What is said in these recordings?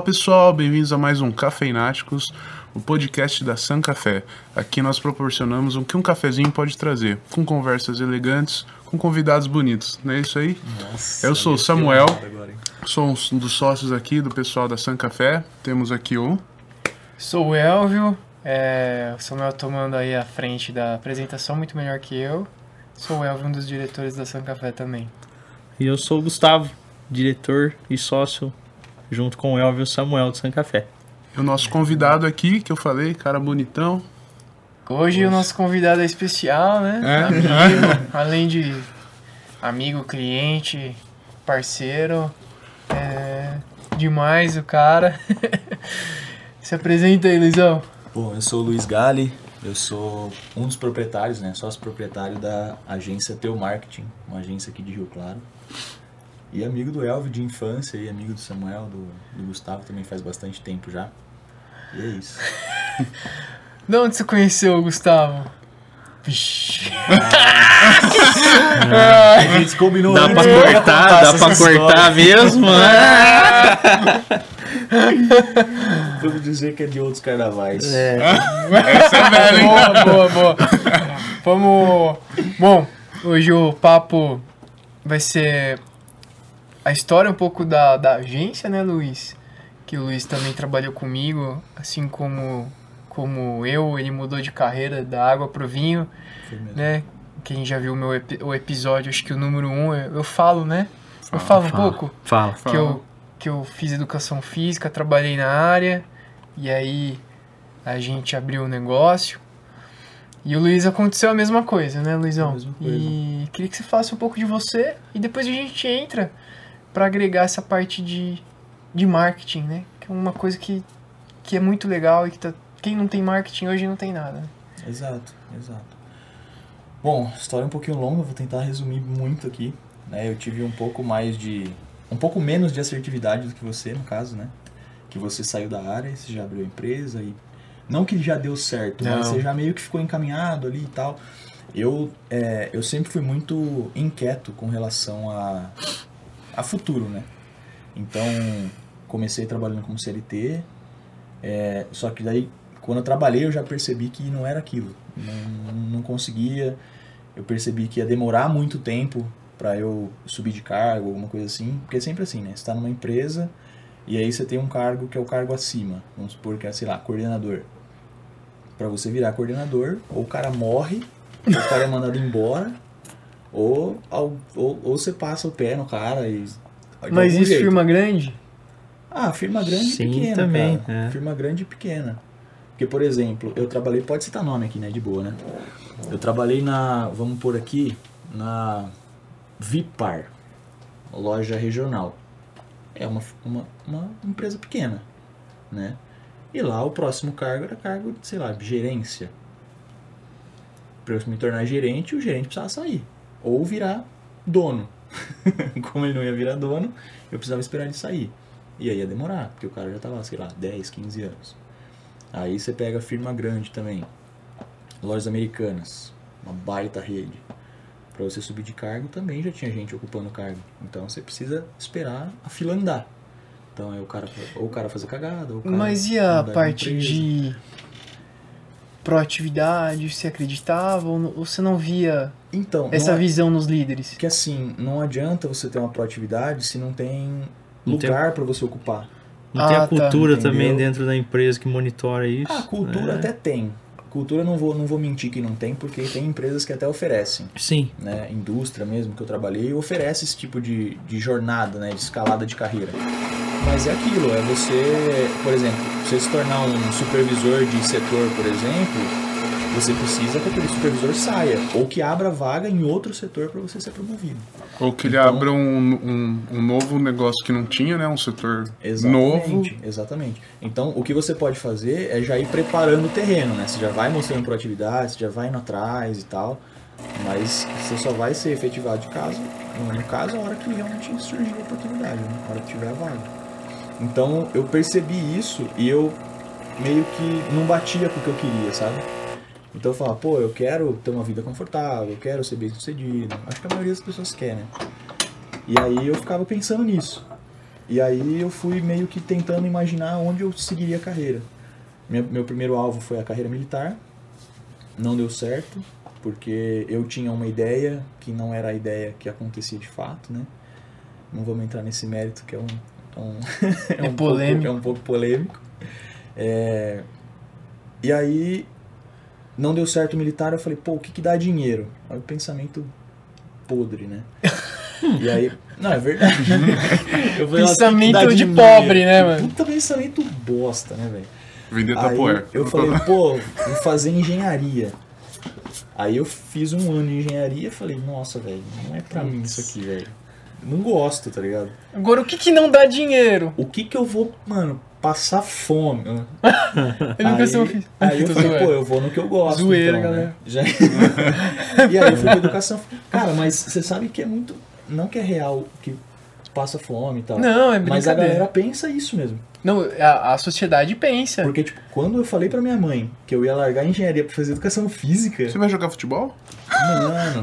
Fala pessoal, bem-vindos a mais um Cafeináticos, o podcast da San Café. Aqui nós proporcionamos o que um cafezinho pode trazer, com conversas elegantes, com convidados bonitos, não é isso aí? Nossa, Eu sou o Samuel. agora? Sou um dos sócios aqui do pessoal da San Café. Temos aqui o. Sou o Elvio, é, o Samuel tomando aí a frente da apresentação, muito melhor que eu. Sou o Elvio, um dos diretores da San Café também. E eu sou o Gustavo, diretor e sócio, junto com o Elvio Samuel do San Café. E o nosso convidado aqui, que eu falei, cara bonitão. Hoje o nosso convidado é especial, né? É? Amigo, além de amigo, cliente, parceiro. É demais o cara. Se apresenta aí, Luizão. Bom, eu sou o Luiz Gali, eu sou um dos proprietários, né? Sócio proprietário da agência Teu Marketing, uma agência aqui de Rio Claro. E amigo do Elvio de infância e amigo do Samuel, do, do Gustavo também faz bastante tempo já. E é isso. De onde você conheceu o Gustavo? Vixe. A gente combinou Dá pra cortar, dá essa pra história. cortar mesmo, né? Vamos dizer que é de outros carnavais. Essa é velha, hein? boa, boa, boa. Vamos. Bom, hoje o papo vai ser a história um pouco da, da agência, né, Luiz? Que o Luiz também trabalhou comigo, assim como, como eu, ele mudou de carreira da água pro vinho, né? Quem já viu o meu o episódio, acho que o número um, eu, eu falo, né? Eu falo um pouco Fala. que eu, que eu fiz educação física, trabalhei na área, e aí a gente abriu o negócio. E o Luiz aconteceu a mesma coisa, né, Luizão? A mesma coisa. E queria que você falasse um pouco de você e depois a gente entra para agregar essa parte de, de marketing, né? Que é uma coisa que, que é muito legal e que tá, quem não tem marketing hoje não tem nada. né? Exato, exato. Bom, história um pouquinho longa, vou tentar resumir muito aqui. Né? Eu tive um pouco mais de. um pouco menos de assertividade do que você, no caso, né? Que você saiu da área, você já abriu a empresa e. Não que já deu certo, mas Não. você já meio que ficou encaminhado ali e tal. Eu, é, eu sempre fui muito inquieto com relação a, a futuro, né? Então, comecei trabalhando como CLT, é, só que daí, quando eu trabalhei, eu já percebi que não era aquilo. Não, não conseguia. Eu percebi que ia demorar muito tempo para eu subir de cargo, alguma coisa assim. Porque é sempre assim, né? Você tá numa empresa e aí você tem um cargo que é o cargo acima. Vamos supor que é, sei lá, coordenador. Para você virar coordenador, ou o cara morre, ou o cara é mandado embora, ou, ou, ou, ou você passa o pé no cara e. Mas isso, jeito. firma grande? Ah, firma grande Sim, e pequena, também, cara. é. Firma grande e pequena. Porque, por exemplo, eu trabalhei, pode citar nome aqui, né, de boa, né? Eu trabalhei na, vamos pôr aqui, na Vipar, loja regional. É uma, uma, uma empresa pequena, né? E lá o próximo cargo era cargo de, sei lá, gerência. Para eu me tornar gerente, o gerente precisava sair. Ou virar dono. Como ele não ia virar dono, eu precisava esperar ele sair. E aí ia demorar, porque o cara já tava, sei lá, 10, 15 anos. Aí você pega firma grande também. Lojas americanas, uma baita rede. Pra você subir de cargo também já tinha gente ocupando o cargo. Então você precisa esperar a fila andar. Então é o cara, ou o cara fazer cagada, ou o cara Mas e a parte de proatividade? Você acreditava ou você não via Então, essa não é- visão nos líderes? que assim, não adianta você ter uma proatividade se não tem Não tem- lugar pra você ocupar. Não tem Ah, a tá. cultura Entendeu? também dentro da empresa que monitora isso. Ah, cultura É. até tem. Cultura não vou, não vou mentir que não tem, porque tem empresas que até oferecem. Sim, né, indústria mesmo que eu trabalhei, oferece esse tipo de, de jornada, né, de escalada de carreira. Mas é aquilo, é você, por exemplo, você se tornar um supervisor de setor, por exemplo, você precisa que aquele supervisor saia, ou que abra vaga em outro setor para você ser promovido. Ou que ele Então- abra um, um, um novo negócio que não tinha, né? Um setor novo. Exatamente, exatamente. Então, o que você pode fazer é já ir preparando o terreno, né? Você já vai mostrando proatividade, você já vai indo atrás e tal, mas você só vai ser efetivado de caso, no caso, a hora que realmente surgir a oportunidade, né? A hora que tiver a vaga. Então, eu percebi isso e eu meio que não batia com o que eu queria, sabe? Então eu falava, pô, eu quero ter uma vida confortável, eu quero ser bem sucedido. Acho que a maioria das pessoas quer, né? E aí eu ficava pensando nisso. E aí eu fui meio que tentando imaginar onde eu seguiria a carreira. Meu, meu primeiro alvo foi a carreira militar. Não deu certo, porque eu tinha uma ideia que não era a ideia que acontecia de fato, né? Não vamos entrar nesse mérito que é um, é um, É um polêmico. Pouco, é um pouco polêmico. É, e aí não deu certo o militar, eu falei, pô, o que, que dá dinheiro? Aí o pensamento podre, né? e aí. Não, é verdade. Eu falei, "Ah, o que que Pensamento de dinheiro?" pobre, né, mano? Puta pensamento bosta, né, velho? Vender Aí tapoer. eu falei, pô, vou fazer engenharia. Aí eu fiz um ano de engenharia e falei, nossa, velho, não é pra mim isso aqui, velho. Não gosto, tá ligado? Agora, o que que não dá dinheiro? O que que eu vou, mano, passar fome? Eu nunca aí, fiz. aí eu falei, pô, eu vou no que eu gosto. Zoeira, então, né? galera. Já... e aí eu fui pra educação. Cara, mas você sabe que é muito. Não que é real que passa fome e tal. Não, é Mas a brincadeira. galera pensa isso mesmo. Não, a, a sociedade pensa. Porque, tipo, quando eu falei pra minha mãe que eu ia largar a engenharia pra fazer educação física, Você vai jogar futebol? mano.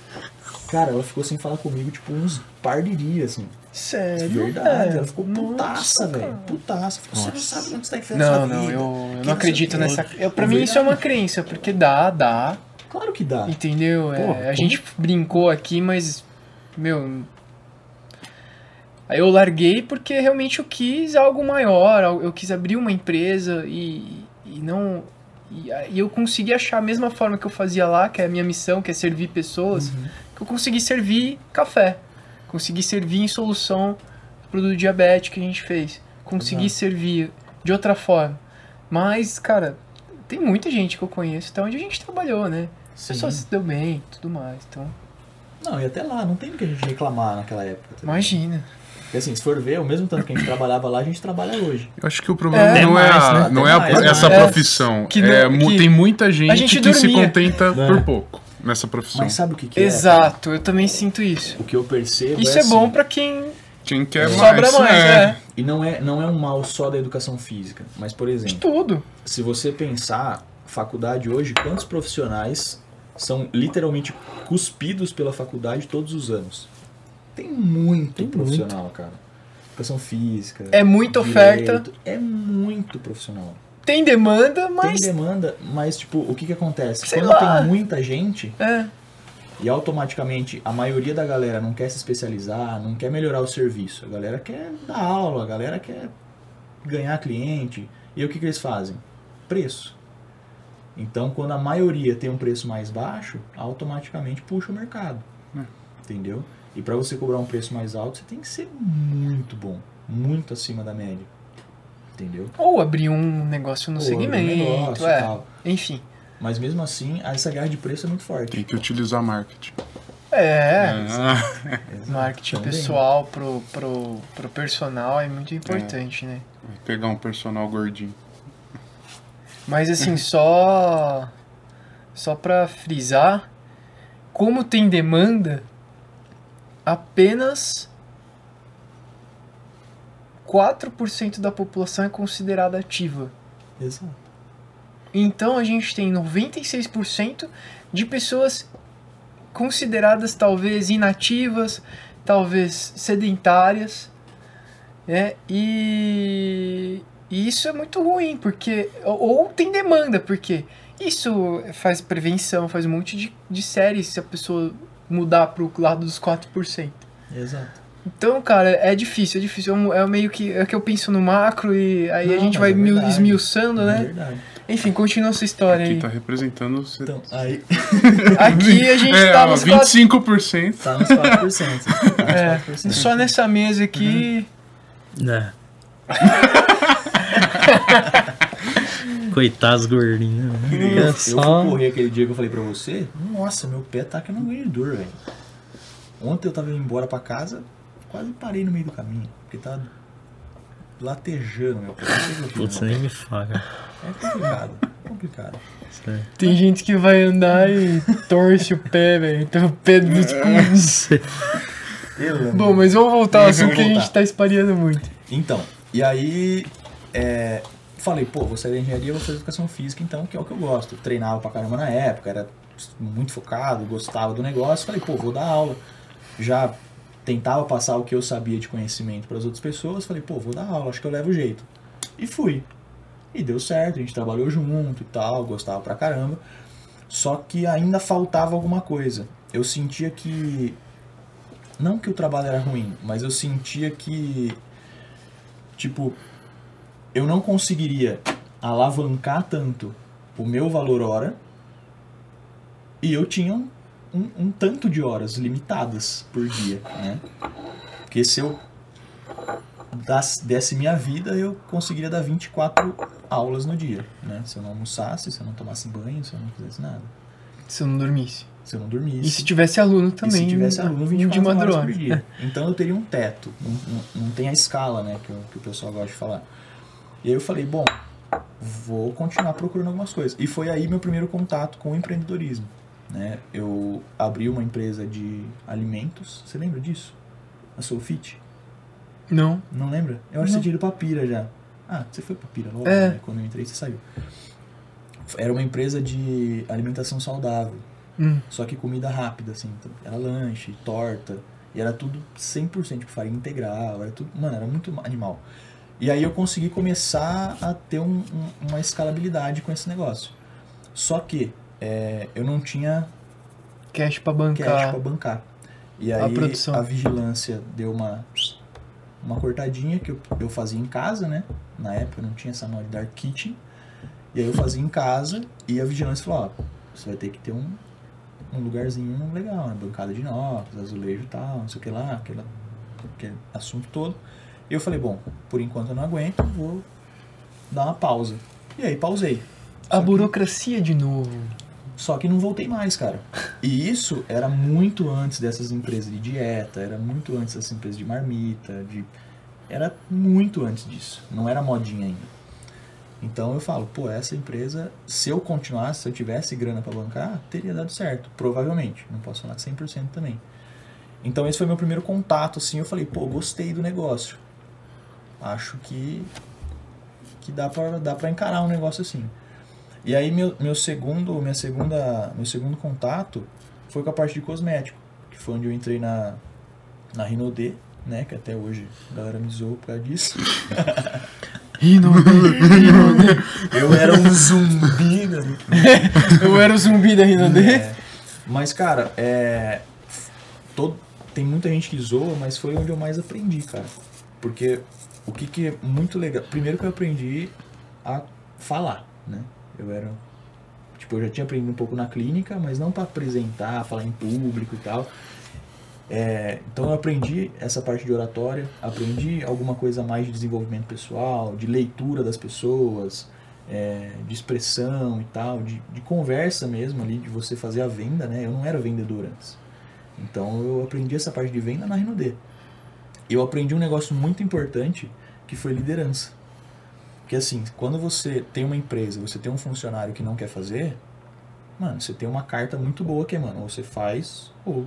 Cara, ela ficou sem falar comigo, tipo, uns par de dias, assim. Sério? Verdade, velho? ela ficou putaça, velho. cara. Putaça. Ficou, você não sabe onde você tá enfiando Não, sua não, vida. eu, eu não acredito quê. nessa. Eu, pra É mim isso é uma crença, porque dá, dá, Claro que dá. entendeu? É, a como- gente brincou aqui, mas, meu. Aí eu larguei porque realmente eu quis algo maior, eu quis abrir uma empresa e, e não. E, e eu consegui achar a mesma forma que eu fazia lá, que é a minha missão, que é servir pessoas, Uhum. que eu consegui servir café. Consegui servir em solução pro produto diabético que a gente fez. Consegui Exato. servir de outra forma. Mas, cara, tem muita gente que eu conheço, até onde a gente trabalhou, né? A Sim. pessoa se deu bem e tudo mais. Então, Não, e até lá, não tem o que a gente reclamar naquela época. tá imagina. Porque assim, se for ver, o mesmo tanto que a gente trabalhava lá, a gente trabalha hoje. Eu acho que o problema É, não é, mais, a, né? não é a- mais, essa né? profissão. Que É, não- mu- que tem muita gente, gente que se dormia. contenta É. por pouco nessa profissão. Mas sabe o que, que é? Exato, eu também sinto isso. O que eu percebo Isso é, é bom assim, pra quem Quem quer sobra mais, mais, é. é. E não é, não é um mal só da educação física. Mas, por De exemplo, tudo. se você pensar, faculdade hoje, quantos profissionais são literalmente cuspidos pela faculdade todos os anos? Tem muito Tem profissional, cara. Educação física. É muita oferta. direito, É muito profissional. Tem demanda, mas. Tem demanda, mas tipo, o que que acontece? Sei Quando lá. tem muita gente É. e automaticamente a maioria da galera não quer se especializar, não quer melhorar o serviço. A galera quer dar aula, a galera quer ganhar cliente. E o que que eles fazem? Preço. Então, quando a maioria tem um preço mais baixo, automaticamente puxa o mercado. Entendeu? E para você cobrar um preço mais alto, você tem que ser muito bom, muito acima da média. Entendeu? Ou abrir um negócio no Ou abrir um segmento. negócio é. tal. Enfim. Mas mesmo assim, essa guerra de preço é muito forte. Tem que utilizar marketing. É. Ah. Marketing Também. pessoal pro, pro, pro personal é muito importante, né? vai pegar um personal gordinho. Mas assim, só. Só pra frisar, como tem demanda, apenas 4% da população é considerada ativa. Exato. Então a gente tem 96% de pessoas consideradas talvez inativas, talvez sedentárias, né? E, e isso é muito ruim, porque ou, tem demanda, porque isso faz prevenção, faz um monte de, de séries se a pessoa mudar pro lado dos 4%. Exato. Então, cara, é difícil, é difícil. É um- É meio que é que eu penso no macro e aí a Não, gente mas vai é verdade. esmiuçando, É né? verdade. Enfim, continua essa história Aqui aí. tá representando... o- Então, aí Aqui a gente é, tá nos quatro... 25%. tá nos 4%. Tá nos É, 4%. só nessa mesa aqui. É. Coitados gordinhos. Eu, né? eu É fui só. correr aquele dia que eu falei pra você, nossa, meu pé tá que não ganho dor, velho. Ontem eu tava indo embora pra casa, quase parei no meio do caminho, porque tá latejando meu Putz, nem me fala. É complicado, é complicado. Tem gente que vai andar e torce o pé, velho. Então o pé dos Bom, mas vamos voltar ao assunto que a gente tá espalhando muito. Então, e aí, é, falei, pô, vou sair da engenharia, vou fazer educação física, então, que é o que eu gosto. Treinava pra caramba na época, era muito focado, gostava do negócio. Falei, pô, vou dar aula. Já tentava passar o que eu sabia de conhecimento para as outras pessoas. Falei, pô, vou dar aula, acho que eu levo jeito. E fui. E deu certo, a gente trabalhou junto e tal, gostava pra caramba. Só que ainda faltava alguma coisa. Eu sentia que. Não que o trabalho era ruim, mas eu sentia que. Tipo, eu não conseguiria alavancar tanto o meu valor hora e eu tinha um, um, um tanto de horas limitadas por dia, né? Porque se eu desse minha vida, eu conseguiria dar 24 aulas no dia, né? Se eu não almoçasse, se eu não tomasse banho, se eu não fizesse nada. Se eu não dormisse. Se eu não dormisse. E se tivesse aluno E também. se tivesse aluno, de 24 horas madrugada. por dia. Então eu teria um teto. Não, tem a escala, né? Que, o- que o pessoal gosta de falar. E aí eu falei, bom, vou continuar procurando algumas coisas. E foi aí meu primeiro contato com o empreendedorismo. Né? Eu abri uma empresa de alimentos. Você lembra disso? A Soulfit? Não. Não lembra? Eu acho que você tinha ido pra Pira já. Ah, você foi pra Pira logo, É. né? Quando eu entrei, você saiu. Era uma empresa de alimentação saudável. Hum. Só que comida rápida, assim. então, Era lanche, torta. E era tudo 100% tipo farinha integral. Era tudo, mano, era muito animal. E aí eu consegui começar a ter um- um- uma escalabilidade com esse negócio. Só que é, eu não tinha Cash cash bancar. pra bancar. E a aí produção. a vigilância deu uma uma cortadinha que eu, eu fazia em casa, né? Na época não tinha essa moda de dark kitchen. E aí eu fazia em casa e a vigilância falou, ó, você vai ter que ter um, um lugarzinho legal, né? Bancada de inox, azulejo e tal, não sei o que lá, aquela, aquele assunto todo. E eu falei, bom, por enquanto eu não aguento, vou dar uma pausa. E aí pausei. A burocracia de novo. Só que não voltei mais, cara. E isso era muito antes dessas empresas de dieta, era muito antes dessas empresas de marmita, de era muito antes disso. Não era modinha ainda. Então eu falo, pô, essa empresa, se eu continuasse, se eu tivesse grana pra bancar, teria dado certo, provavelmente. Não posso falar 100% também. Então esse foi meu primeiro contato, assim, eu falei, pô, gostei do negócio. Acho que que dá pra, dá pra encarar um negócio assim. E aí meu, meu segundo, minha segunda, meu segundo contato foi com a parte de cosmético, que foi onde eu entrei na na Rinodê, né, que até hoje a galera me zoou por causa disso. Rinode, Rinode. Eu era um zumbi, né? Eu era o zumbi da Rinode. É, mas cara, é todo, tem muita gente que zoa, mas foi onde eu mais aprendi, cara. Porque o que que é muito legal, primeiro que eu aprendi a falar, né? Eu era tipo, eu já tinha aprendido um pouco na clínica, mas não para apresentar, falar em público e tal. É, então eu aprendi essa parte de oratória, aprendi alguma coisa mais de desenvolvimento pessoal, de leitura das pessoas, é, de expressão e tal, de, de conversa mesmo ali, de você fazer a venda, né? Eu não era vendedor antes. Então eu aprendi essa parte de venda na Rinode. Eu aprendi um negócio muito importante que foi liderança. Porque assim, quando você tem uma empresa, você tem um funcionário que não quer fazer, mano, você tem uma carta muito boa que é, mano, ou você faz ou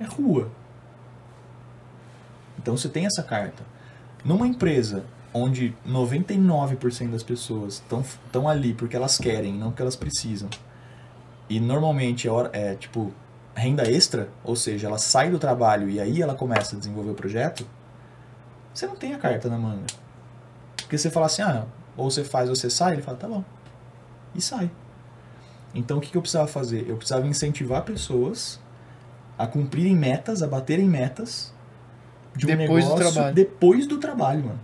é rua. Então você tem essa carta. Numa empresa onde 99% das pessoas estão ali porque elas querem, não porque elas precisam. E normalmente é, hora, é tipo renda extra, ou seja, ela sai do trabalho e aí ela começa a desenvolver o projeto, você não tem a carta na manga. Porque você fala assim, ah, ou você faz ou você sai, ele fala, tá bom. E sai. Então o que, eu precisava fazer? Eu precisava incentivar pessoas a cumprirem metas, a baterem metas de um Depois do negócio trabalho. depois do trabalho, mano.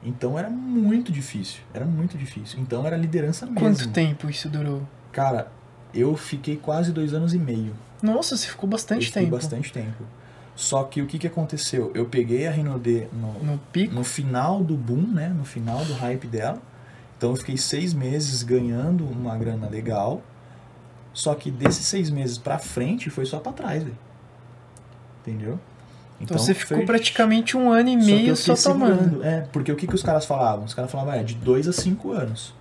Então era muito difícil, era muito difícil. Então era liderança mesmo. Quanto tempo isso durou? Cara, eu fiquei quase dois anos e meio. Nossa, você ficou eu bastante fiquei tempo. bastante tempo. Só que o que, que aconteceu? Eu peguei a Rinode no, No pico? no final do boom, né? No final do hype dela. Então eu fiquei seis meses ganhando uma grana legal. Só que desses seis meses pra frente foi só pra trás, velho. Entendeu? Então, você ficou foi- praticamente um ano e só meio só, fiquei tomando. É, porque o que, que os caras falavam? Os caras falavam, é, de dois a cinco anos.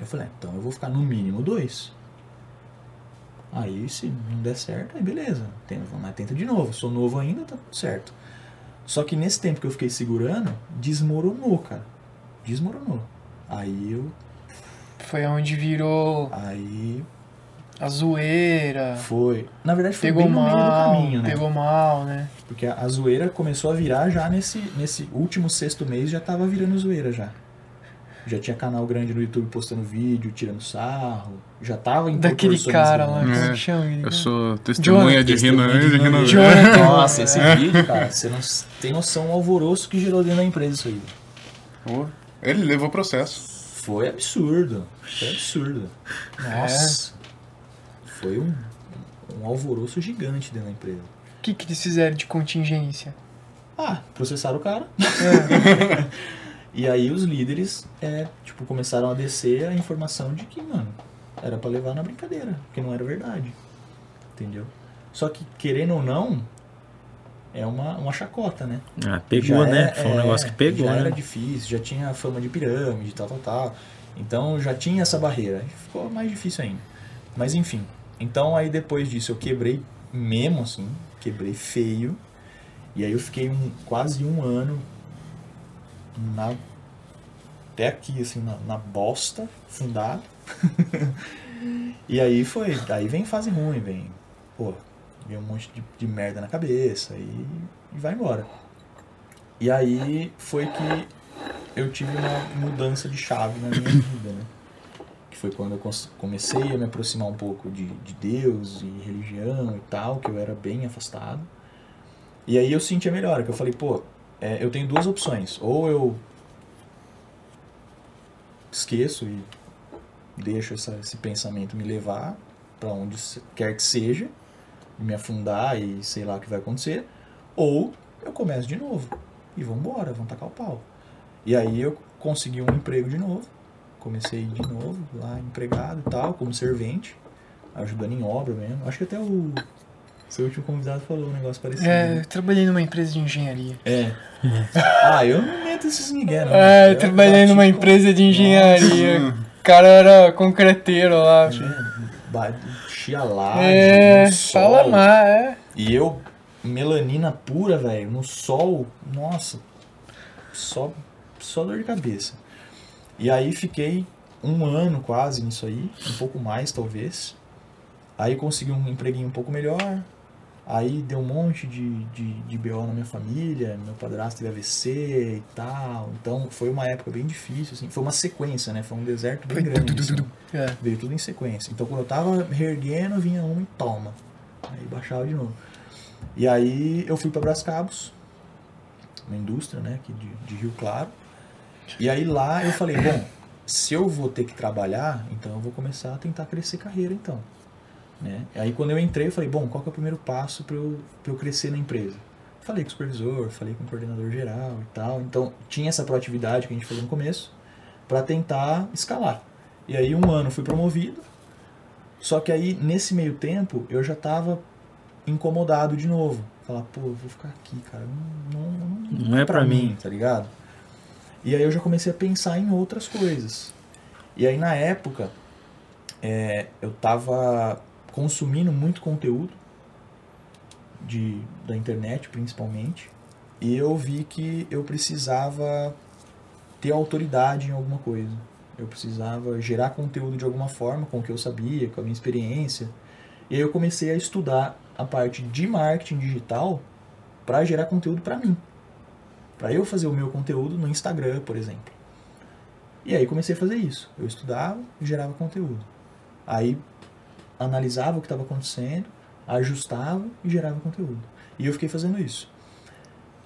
Eu falei, é, então eu vou ficar no mínimo dois. Aí, se não der certo, aí beleza. Tenta, mas tenta de novo. Sou novo ainda, tá tudo certo. Só que nesse tempo que eu fiquei segurando, desmoronou, cara. Desmoronou. Aí eu. Foi onde virou Aí. A zoeira. Foi. Na verdade, foi Pegou bem no meio do mal, caminho, né? pegou mal, né? Porque a, a zoeira começou a virar já nesse, nesse último sexto mês, já tava virando zoeira já. Já tinha canal grande no YouTube postando vídeo, tirando sarro. Já tava em Daquele cara lá, como É, chama? ele? Eu sou testemunha de Testemunha Rino de. Nossa, esse vídeo, cara, você não tem noção do alvoroço que gerou dentro da empresa isso aí. Ele levou processo. Foi absurdo. Foi absurdo. Nossa. Foi um, um alvoroço gigante dentro da empresa. O que, que eles fizeram de contingência? Ah, processaram o cara. É. E aí os líderes, é, tipo, começaram a descer a informação de que, mano, era pra levar na brincadeira, porque não era verdade. Entendeu? Só que, querendo ou não, é uma, uma chacota, né? Ah, pegou, Já né? é- Foi um é, negócio que pegou, já né? era difícil, já tinha fama de pirâmide, tal, tal, tal. Então já tinha essa barreira. Ficou mais difícil ainda. Mas enfim. Então aí depois disso eu quebrei mesmo, assim. Quebrei feio. E aí eu fiquei um, quase um ano na, até aqui, assim, na, na bosta, fundado. e aí foi. Aí vem fase ruim, vem. Pô, vem um monte de, de merda na cabeça e, e vai embora. E aí foi que eu tive uma mudança de chave na minha vida, né? Que foi quando eu comecei a me aproximar um pouco de, de Deus e religião e tal, que eu era bem afastado. E aí eu senti a melhora, que eu falei, pô, é, eu tenho duas opções. Ou eu esqueço e deixo essa- esse pensamento me levar para onde quer que seja, me afundar e sei lá o que vai acontecer, ou eu começo de novo e vamos embora, vamos tacar o pau. E aí eu consegui um emprego de novo, comecei de novo lá empregado e tal, como servente, ajudando em obra mesmo. Acho que até o seu último convidado falou um negócio parecido. É, né? eu trabalhei numa empresa de engenharia. É. Ah, eu não meto esses ninguém, não. É, eu trabalhei numa empresa de engenharia. O cara era concreteiro lá. É, Batia lá, É, fala mais, é. E eu, melanina pura, velho, no sol, nossa, só, só dor de cabeça. E aí fiquei um ano quase nisso aí, um pouco mais talvez. Aí consegui um empreguinho um pouco melhor. Aí deu um monte de, de, de BO na minha família, meu padrasto teve AVC e tal. Então foi uma época bem difícil, assim. Foi uma sequência, né? Foi um deserto bem grande. assim. É. Veio tudo em sequência. Então quando eu tava reerguendo, vinha uma e toma. Aí baixava de novo. E aí eu fui para Brascabos, uma indústria, né, aqui de, de Rio Claro. E aí lá eu falei, bom, se eu vou ter que trabalhar, então eu vou começar a tentar crescer carreira então. Né? Aí quando eu entrei, eu falei, bom, qual que é o primeiro passo para eu, pra eu crescer na empresa? Falei com o supervisor, falei com o coordenador geral e tal. Então tinha essa proatividade que a gente falou no começo, para tentar escalar. E aí um ano fui promovido, só que aí nesse meio tempo eu já estava incomodado de novo. Falar, pô, eu vou ficar aqui, cara. Não, não, Não é pra mim. tá ligado? E aí eu já comecei a pensar em outras coisas. E aí na época é, eu tava consumindo muito conteúdo de, da internet principalmente. E eu vi que eu precisava ter autoridade em alguma coisa. Eu precisava gerar conteúdo de alguma forma, com o que eu sabia, com a minha experiência. E aí eu comecei a estudar a parte de marketing digital para gerar conteúdo para mim. Para eu fazer o meu conteúdo no Instagram, por exemplo. E aí comecei a fazer isso. Eu estudava e gerava conteúdo. Aí analisava o que estava acontecendo, ajustava e gerava conteúdo. E eu fiquei fazendo isso.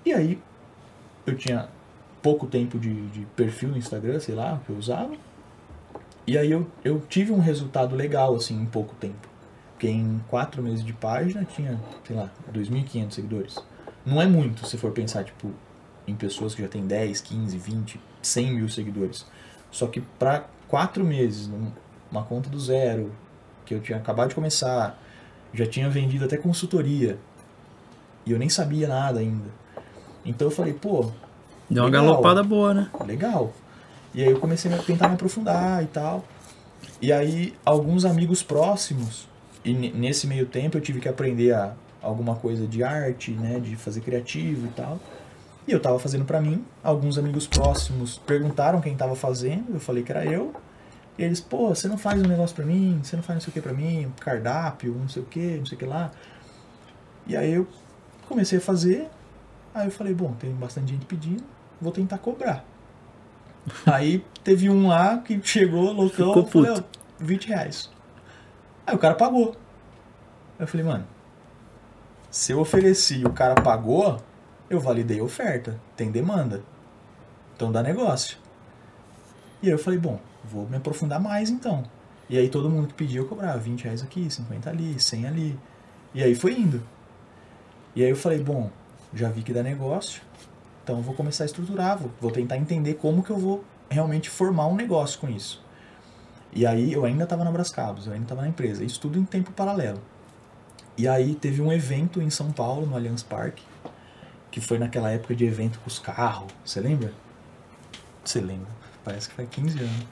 E aí eu tinha pouco tempo de, de perfil no Instagram, sei lá, que eu usava. E aí eu, eu tive um resultado legal, assim, em pouco tempo. Porque em quatro meses de página tinha, sei lá, 2.500 seguidores. Não é muito se for pensar, tipo, em pessoas que já têm 10, 15, 20, 100 mil seguidores. Só que para quatro meses, uma conta do zero, que eu tinha acabado de começar, já tinha vendido até consultoria. E eu nem sabia nada ainda. Então eu falei, pô, Deu uma Legal. galopada boa, né? legal. E aí eu comecei a tentar me aprofundar e tal. E aí alguns amigos próximos, e ne- nesse meio tempo eu tive que aprender a, alguma coisa de arte, né, de fazer criativo e tal. E eu tava fazendo pra mim, alguns amigos próximos perguntaram quem tava fazendo, eu falei que era eu. E eles, pô, você não faz um negócio pra mim, você não faz não sei o que pra mim, um cardápio, não sei o que, não sei o que lá. E aí eu comecei a fazer, aí eu falei, bom, tem bastante gente pedindo, vou tentar cobrar. Aí teve um lá que chegou, loucão, Ficou eu falei, ó, 20 reais. Aí o cara pagou. Aí eu falei, mano, se eu ofereci e o cara pagou, eu validei a oferta, tem demanda. Então dá negócio. E aí eu falei, bom, vou me aprofundar mais então. E aí todo mundo que pediu eu cobrava 20 reais aqui, 50 ali, 100 ali. E aí foi indo. E aí eu falei, bom, já vi que dá negócio, então vou começar a estruturar, vou, vou tentar entender como que eu vou realmente formar um negócio com isso. E aí eu ainda estava na Brascabos, eu ainda estava na empresa, isso tudo em tempo paralelo. E aí teve um evento em São Paulo, no Allianz Parque, que foi naquela época de evento com os carros, você lembra? Você lembra? Parece que faz 15 anos.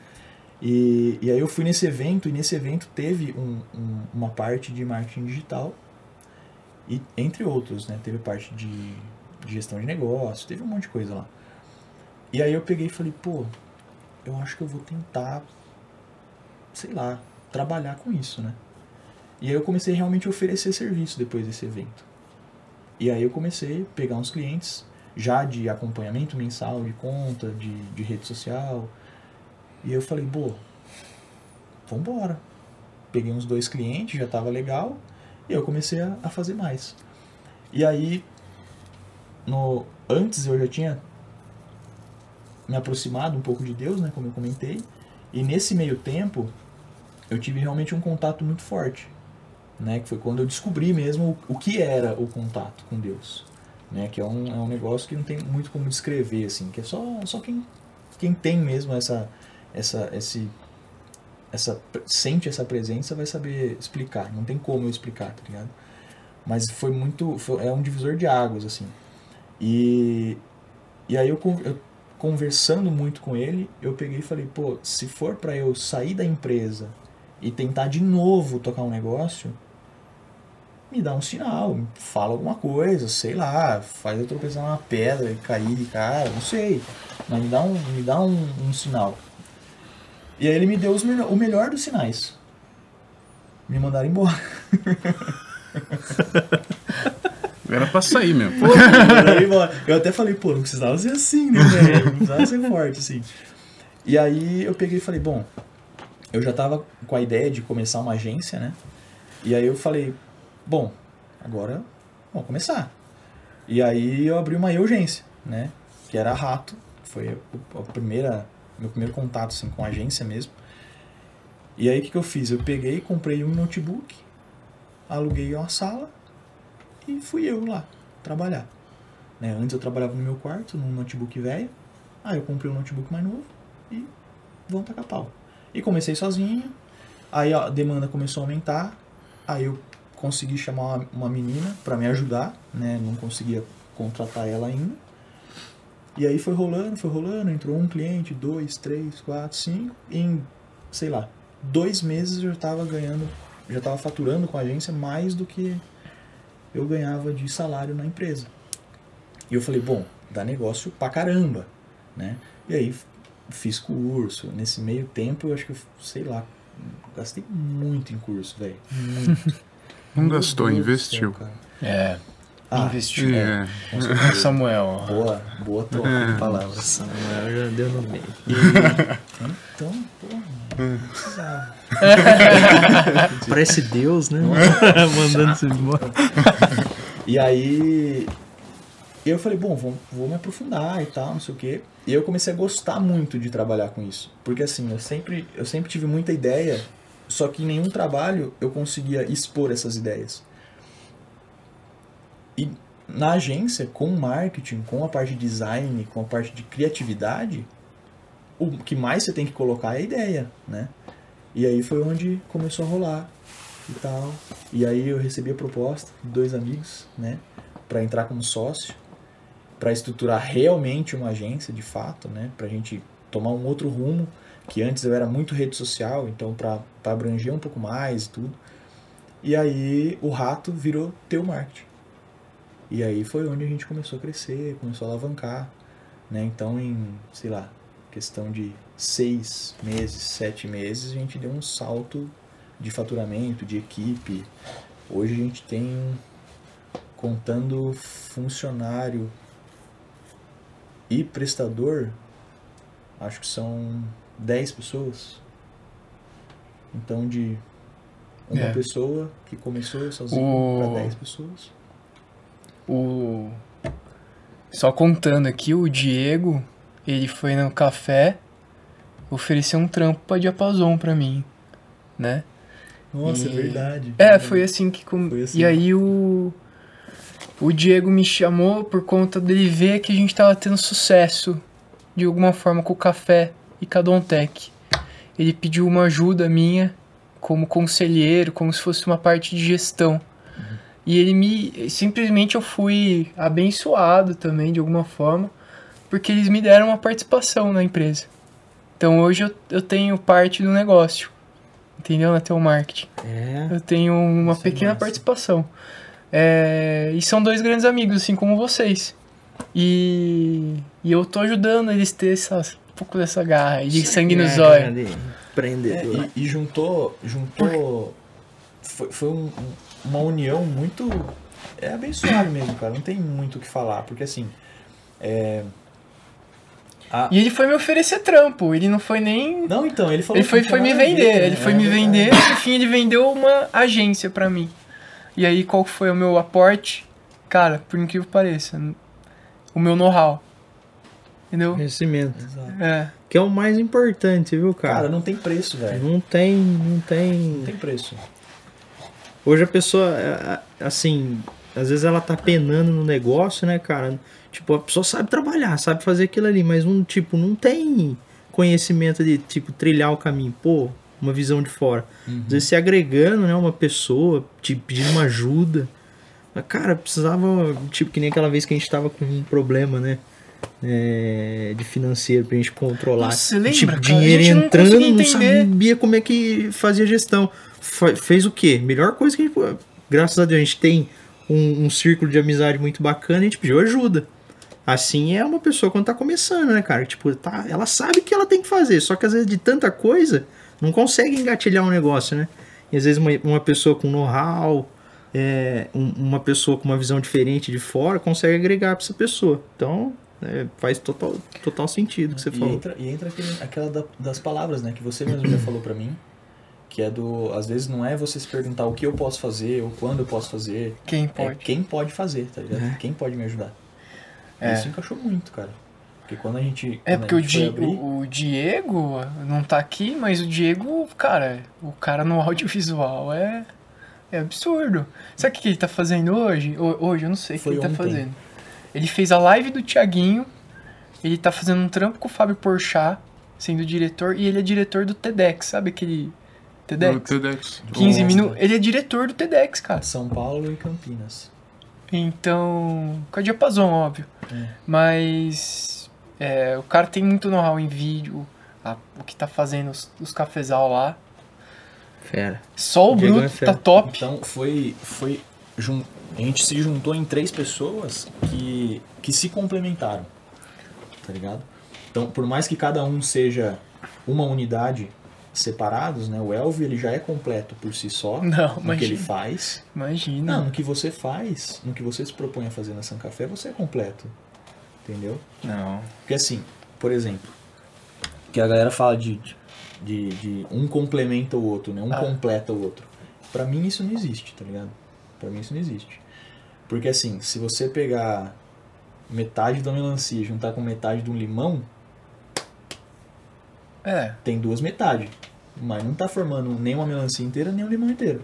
E, e aí eu fui nesse evento, e nesse evento teve um, um- uma parte de marketing digital, e entre outros, né? Teve parte de, de gestão de negócio, teve um monte de coisa lá. E aí eu peguei e falei, pô, eu acho que eu vou tentar, sei lá, trabalhar com isso, né? E aí eu comecei realmente a oferecer serviço depois desse evento. E aí eu comecei a pegar uns clientes já de acompanhamento mensal de conta, de, de rede social. E eu falei, pô, vambora. Peguei uns dois clientes, já tava legal, e eu comecei a, a fazer mais. E aí, no, antes eu já tinha me aproximado um pouco de Deus, né, como eu comentei, e nesse meio tempo eu tive realmente um contato muito forte, né, que foi quando eu descobri mesmo o, o que era o contato com Deus, né, que é um, é um negócio que não tem muito como descrever, assim, que é só, só quem, quem tem mesmo essa, essa, esse, essa, sente essa presença vai saber explicar, não tem como eu explicar, tá ligado? Mas foi muito, foi, é um divisor de águas, assim, e, e aí eu, eu conversando muito com ele, eu peguei e falei, pô, se for pra eu sair da empresa e tentar de novo tocar um negócio, me dá um sinal, fala alguma coisa, sei lá, faz eu tropeçar numa pedra e cair de cara, não sei. Mas me dá um, me dá um, um sinal. E aí ele me deu melhor, o melhor dos sinais. Me mandaram embora. Era pra sair mesmo. Pô, me. Eu até falei, pô, não precisava ser assim, né, velho? Não precisava ser forte, assim. E aí eu peguei e falei, bom, eu já tava com a ideia de começar uma agência, né? E aí eu falei, bom, agora vamos começar. E aí eu abri uma urgência, né? Que era a Rato. Foi a primeira, meu primeiro contato assim, com a agência mesmo. E aí o que, que eu fiz? Eu peguei, comprei um notebook, aluguei uma sala e fui eu lá trabalhar. Né? Antes eu trabalhava no meu quarto, num notebook velho. Aí eu comprei um notebook mais novo e vamos tacar pau. E comecei sozinho. Aí a demanda começou a aumentar. Aí eu consegui chamar uma, uma menina para me ajudar, né? Não conseguia contratar ela ainda. E aí foi rolando, foi rolando. Entrou um cliente, dois, três, quatro, cinco. E em, sei lá, dois meses eu já tava ganhando, já tava faturando com a agência mais do que eu ganhava de salário na empresa. E eu falei, bom, dá negócio pra caramba, né? E aí fiz curso. Nesse meio tempo, eu acho que, eu, sei lá, gastei muito em curso, velho. Muito. Não Meu gastou, Deus investiu. céu. É. Ah, investiu. É. com certeza. Samuel. Boa, boa troca de palavras. Samuel já deu no meio. E, então, porra, não precisava. Parece Deus, né? Mandando você embora. E aí eu falei, bom, vou, vou me aprofundar e tal, não sei o quê. E eu comecei a gostar muito de trabalhar com isso. Porque assim, eu sempre, eu sempre tive muita ideia, só que em nenhum trabalho eu conseguia expor essas ideias. Na agência, com marketing, com a parte de design, com a parte de criatividade, o que mais você tem que colocar é a ideia, né? E aí foi onde começou a rolar e tal. E aí eu recebi a proposta de dois amigos, né, para entrar como sócio, para estruturar realmente uma agência de fato, né, pra gente tomar um outro rumo, que antes eu era muito rede social, então para abranger um pouco mais e tudo. E aí o rato virou teu marketing. E aí foi onde a gente começou a crescer, começou a alavancar, né? Então em, sei lá, questão de seis meses, sete meses, a gente deu um salto de faturamento, de equipe. Hoje a gente tem, contando funcionário e prestador, acho que são 10 pessoas. Então, de uma É. pessoa que começou sozinho O- para 10 pessoas. O... Só contando aqui, o Diego, ele foi no café, ofereceu um trampo pra diapasão pra mim, né? Nossa, E- é verdade. É, foi assim que... Com... Foi assim. E aí o... O Diego me chamou por conta dele ver que a gente tava tendo sucesso, de alguma forma, com o café e com a Dontec. Ele pediu uma ajuda minha, como conselheiro, como se fosse uma parte de gestão. E ele me. Simplesmente eu fui abençoado também, de alguma forma, porque eles me deram uma participação na empresa. Então hoje eu, eu tenho parte do negócio. Entendeu? Na teu marketing. É. Eu tenho uma Isso é pequena massa. participação. É, e são dois grandes amigos, assim como vocês. E, e eu tô ajudando eles a ter essa, um pouco dessa garra, de sangue no zóio. de É, Empreendedor. e, e juntou. juntou foi foi um- um- uma união muito. É abençoado mesmo, cara. Não tem muito o que falar. Porque assim. É, a- E ele foi me oferecer trampo, ele não foi nem. não, então, ele falou Ele foi, que foi não me vender, né? ele foi É me vender, no fim ele vendeu uma agência pra mim. E aí qual foi o meu aporte? Cara, por incrível que pareça, o meu know-how. Entendeu? Conhecimento. Exato. É. Que é o mais importante, viu, Cara, cara? não tem preço, velho. Não tem, não tem. Não tem preço. Hoje a pessoa, é, é, assim, às vezes ela tá penando no negócio, né, cara? Tipo, a pessoa sabe trabalhar, sabe fazer aquilo ali, mas não, tipo, não tem conhecimento de, tipo, trilhar o caminho. Pô, uma visão de fora. Uhum. Às vezes se agregando, né, uma pessoa, te pedindo uma ajuda. Mas, cara, precisava, tipo, que nem aquela vez que a gente tava com um problema, né? é, de financeiro pra gente controlar. Nossa, lembra, tipo, dinheiro não entrando, não entender. sabia como é que fazia gestão. Fez o quê? Melhor coisa que a gente. Graças a Deus, a gente tem um, um círculo de amizade muito bacana e a gente pediu ajuda. Assim é uma pessoa quando tá começando, né, cara? Tipo, tá, ela sabe o que ela tem que fazer, só que às vezes de tanta coisa não consegue engatilhar um negócio, né? E às vezes uma, uma pessoa com know-how, é, um- uma pessoa com uma visão diferente de fora consegue agregar pra essa pessoa. Então, é, faz total, total sentido o que você e falou. entra, e entra aquele- aquela da- das palavras, né? Que você mesmo já falou pra mim. Que é do. Às vezes não é você se perguntar o que eu posso fazer ou quando eu posso fazer. Quem É pode? quem pode fazer, tá ligado? É. Quem pode me ajudar. É. Isso encaixou muito, cara. Porque quando a gente. É porque o, gente foi Di- abrir- o, o Diego não tá aqui, mas o Diego, cara, o cara no audiovisual é, é absurdo. Sabe o que ele tá fazendo hoje? Ho- Hoje, eu não sei o que ele tá ontem. fazendo. Ele fez a live do Tiaguinho, ele tá fazendo um trampo com o Fábio Porchat, sendo diretor, e ele é diretor do TEDx, sabe aquele TEDx? TEDx. 15 Nossa. minutos. Ele é diretor do TEDx, cara. São Paulo e Campinas. Então, com a diapasão, óbvio. É. Mas é, o cara tem muito know-how em vídeo, a- o que tá fazendo os, os cafezal lá. Fera. Só o é Bruto fera. tá top. Então foi. foi jun- A gente se juntou em três pessoas que, que se complementaram. Tá ligado? Então, por mais que cada um seja uma unidade separados, né? O Elvio ele já é completo por si só. Não, no que ele imagina. faz. Imagina. Não, no que você faz, no que você se propõe a fazer na San Café, você é completo. Entendeu? Não. Porque assim, por exemplo, que a galera fala de, de, de um complementa o outro, né? Um Ah. completa o outro. Pra mim isso não existe, tá ligado? Pra mim isso não existe. Porque assim, se você pegar metade da melancia e juntar com metade de um limão, É, tem duas metades. Mas não tá formando nem uma melancia inteira, nem um limão inteiro.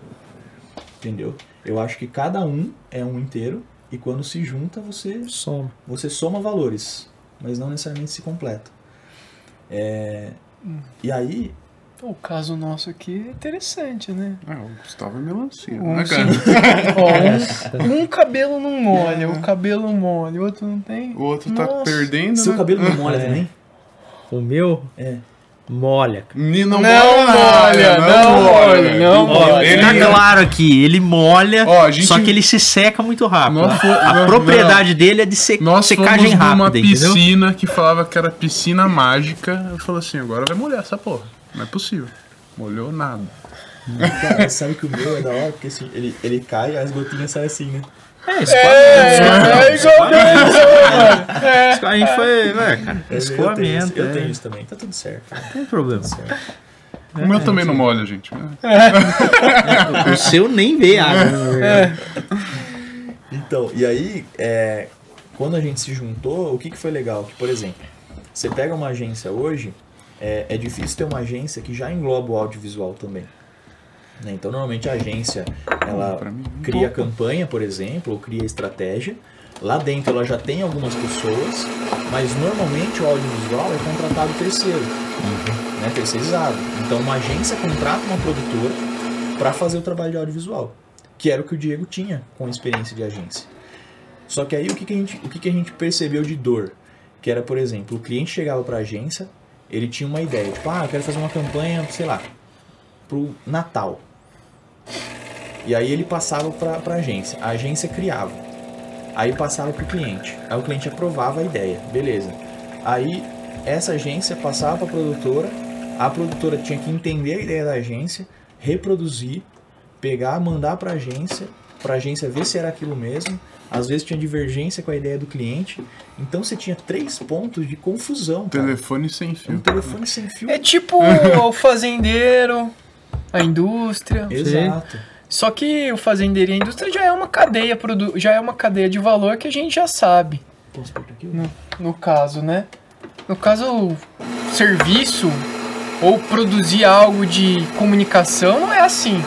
Entendeu? Eu acho que cada um é um inteiro e quando se junta você Soma. você soma valores, mas não necessariamente se completa. É, E aí, o caso nosso aqui é interessante, né? É, o Gustavo é melancia, Um, né, cara? Ó, um, um cabelo não molha, o cabelo molha, o outro não tem. O outro tá Nossa. perdendo, seu né? cabelo não molha É. também? O meu, É. Molha. Não, Não molha, molha, não molha, não Ó, molha. ele- Tá claro aqui, ele molha, Ó, gente- só que ele se seca muito rápido. Nós fo- a propriedade dele é de se- Nós secagem rápida, entendeu? piscina que falava que era piscina mágica. Eu falei assim, agora vai molhar essa porra. Não é possível. Molhou nada. Cara, sabe que o meu é da hora, porque assim, ele, ele cai, as gotinhas saem assim, né? É, É, é igual mano. É. foi, velho, cara, Eu tenho isso, escoamento, eu é. tenho isso também, tá tudo certo. Tá não tem problema. tudo certo. O meu também não molha, gente. O seu nem vê água, na verdade. Então, e aí, é, quando a gente se juntou, o que, que foi legal? Que, por exemplo, você pega uma agência hoje, é, é difícil ter uma agência que já engloba o audiovisual também. Né? Então, normalmente a agência, ela um cria pouco. campanha, por exemplo, ou cria estratégia. Lá dentro ela já tem algumas pessoas, mas normalmente o audiovisual é contratado terceiro, né, terceirizado. Então uma agência contrata uma produtora para fazer o trabalho de audiovisual, que era o que o Diego tinha com a experiência de agência. Só que aí o que, que, a, gente, o que, que a gente percebeu de dor? Que era, por exemplo, o cliente chegava para a agência, ele tinha uma ideia, tipo, ah, eu quero fazer uma campanha, sei lá, pro Natal. E aí ele passava para a agência, a agência criava. Aí passava para o cliente. Aí o cliente aprovava a ideia, beleza. Aí essa agência passava para a produtora, a produtora tinha que entender a ideia da agência, reproduzir, pegar, mandar para a agência, para a agência ver se era aquilo mesmo. Às vezes tinha divergência com a ideia do cliente. Então você tinha três pontos de confusão. Cara. Telefone sem Um fio. telefone sem fio. É tipo o fazendeiro, a indústria. Exato. Só que o fazendeiro e a indústria já é uma cadeia, produ- já é uma cadeia de valor que a gente já sabe. Posso aqui? No, no caso, né? No caso, serviço ou produzir algo de comunicação não é assim.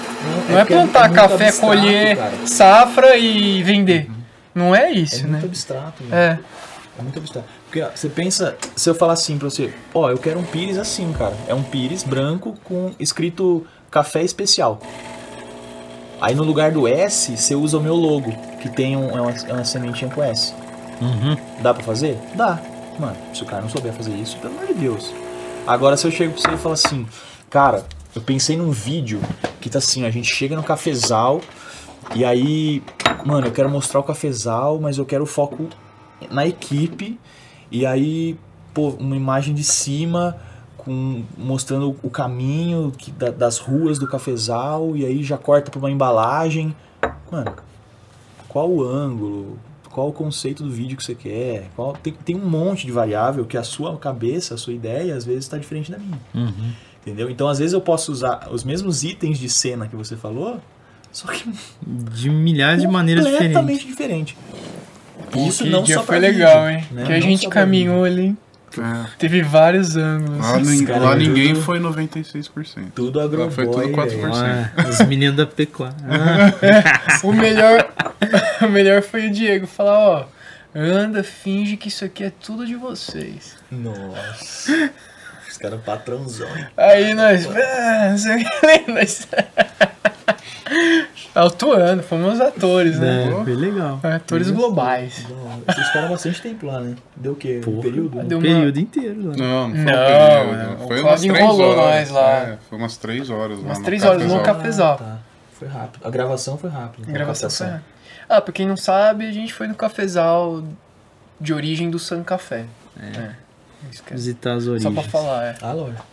Não é, porque plantar muito café, abstrato, colher cara. safra e vender. Não é É isso, muito né? abstrato, né? É. É muito abstrato. Porque ó, você pensa, se eu falar assim pra você, ó, eu quero um pires assim, cara. É um pires branco com escrito café especial. Aí no lugar do S, você usa o meu logo, que tem um, é, uma, é uma sementinha com S. Uhum. Dá pra fazer? Dá. Mano, se o cara não souber fazer isso, pelo amor de Deus. Agora se eu chego pra você e falo assim, cara, eu pensei num vídeo que tá assim, a gente chega no cafezal e aí, mano, eu quero mostrar o cafezal, mas eu quero foco na equipe e aí, pô, uma imagem de cima com mostrando o caminho que, da- das ruas do cafezal e aí já corta pra uma embalagem. Mano, qual o ângulo? Qual o conceito do vídeo que você quer? Qual, tem, tem um monte de variável que a sua cabeça, a sua ideia, às vezes está diferente da minha. Uhum. Entendeu? Então, às vezes eu posso usar os mesmos itens de cena que você falou, só que De milhares de maneiras completamente diferentes. diferente. Isso que não dia só foi pra legal, vídeo, hein? né? Que a Não gente caminhou ali. É. Teve vários ângulos. Lá, nin- cara, lá tudo- ninguém foi 96%. Tudo Lá agroboy, foi tudo 4%. velho. Ah, os meninos da pecuária. Ah, O melhor, o melhor foi o Diego falar, ó, anda, finge que isso aqui é tudo de vocês. Nossa. Caras patrãozão. hein? Aí nós, ah, nós atuando, fomos atores, né? é, foi legal. Atores globais. Vocês ficaram bastante tempo lá, né? Deu o quê? Um Porra. período? Deu O uma- período inteiro. Lá. Não, não foi Não, um período. não. Foi O umas três enrolou horas. nós lá. É, foi umas três horas lá Umas três horas no cafezal. cafezal. tá. Foi rápido. A gravação foi rápida. A gravação foi. Ah, pra quem não sabe, a gente foi no cafezal de origem do San Café. É. Isso Visitar as Só origens. pra falar, é. Ah, lógico.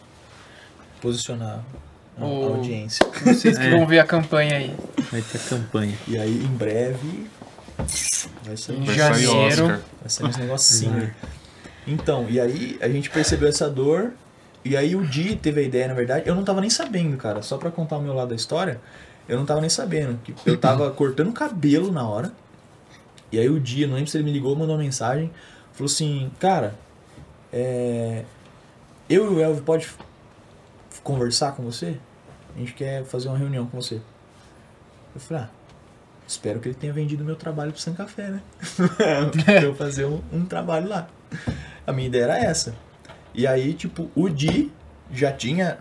Posicionar a, a O- audiência. Vocês que É. vão ver a campanha aí. Vai ter campanha. E aí, em breve, vai sair, Em Vai sair Janeiro. Oscar. vai sair uns negocinhos. aí. Então, e aí a gente percebeu essa dor. E aí o Di teve a ideia, na verdade. Eu não tava nem sabendo, cara. Só pra contar o meu lado da história. Eu não tava nem sabendo. que Eu tava cortando cabelo na hora. E aí o Di, não lembro se ele me ligou, mandou uma mensagem. Falou assim, cara, é, eu e o Elvio pode conversar com você? A gente quer fazer uma reunião com você. Eu falei, ah, espero que ele tenha vendido meu trabalho pro San Café, né? pra eu fazer um, um trabalho lá. A minha ideia era essa. E aí, tipo, o Di já tinha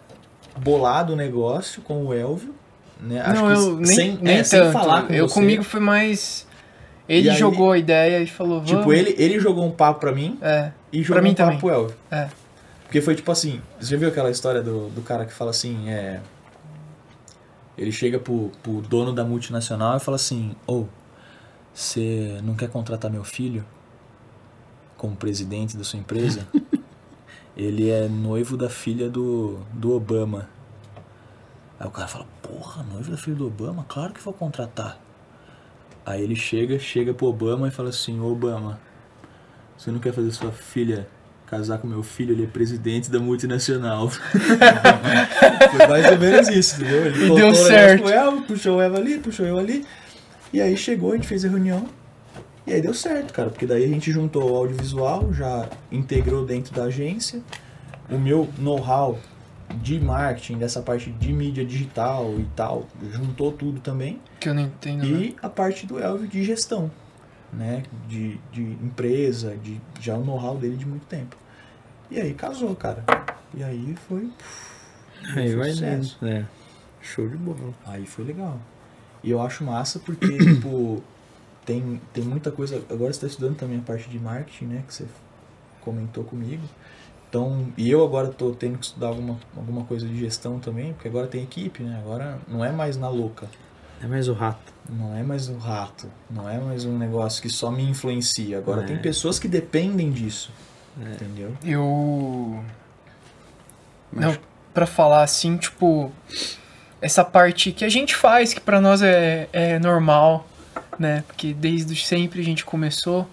bolado o negócio com o Elvio, né? Acho não, eu nem, sem, nem é, tanto. falar com eu você. comigo foi mais. Ele E aí- jogou a ideia e falou, vamos. Tipo, ele, ele jogou um papo pra mim É. e jogou mim um papo também. pro Elvio. É. Porque foi tipo assim, você já viu aquela história do, do cara que fala assim, é... Ele chega pro, pro dono da multinacional e fala assim, ô, você não quer contratar meu filho como presidente da sua empresa? Ele é noivo da filha do, do Obama. Aí o cara fala, porra, noivo da filha do Obama? Claro que vou contratar. Aí ele chega, chega pro Obama e fala assim, "Ô, Obama, você não quer fazer sua filha casar com meu filho? Ele é presidente da multinacional. Foi mais ou menos isso, entendeu? Ele E deu certo. Elva, puxou o Eva ali, puxou eu ali. E aí chegou, a gente fez a reunião. E aí deu certo, cara, porque daí a gente juntou o audiovisual, já integrou dentro da agência. O meu know-how de marketing, dessa parte de mídia digital e tal, juntou tudo também. Que eu não entendo. né? E a parte do Elvio de gestão, né? De, de empresa, de já o know-how dele de muito tempo. E aí casou, cara. E aí foi. Aí vai dentro. É. Show de bola. Aí foi legal. E eu acho massa porque, tipo, tem, tem muita coisa. Agora você tá estudando também a parte de marketing, né? Que você comentou comigo. Então, e eu agora tô tendo que estudar alguma, alguma coisa de gestão também, porque agora tem equipe, né? Agora não é mais na louca. É mais o rato. Não é mais um rato. Não é mais um negócio que só me influencia. Agora É. tem pessoas que dependem disso. Entendeu? Eu. Mas- Não, pra falar assim, tipo. Essa parte que a gente faz, que pra nós é, é normal, né? Porque desde sempre a gente começou.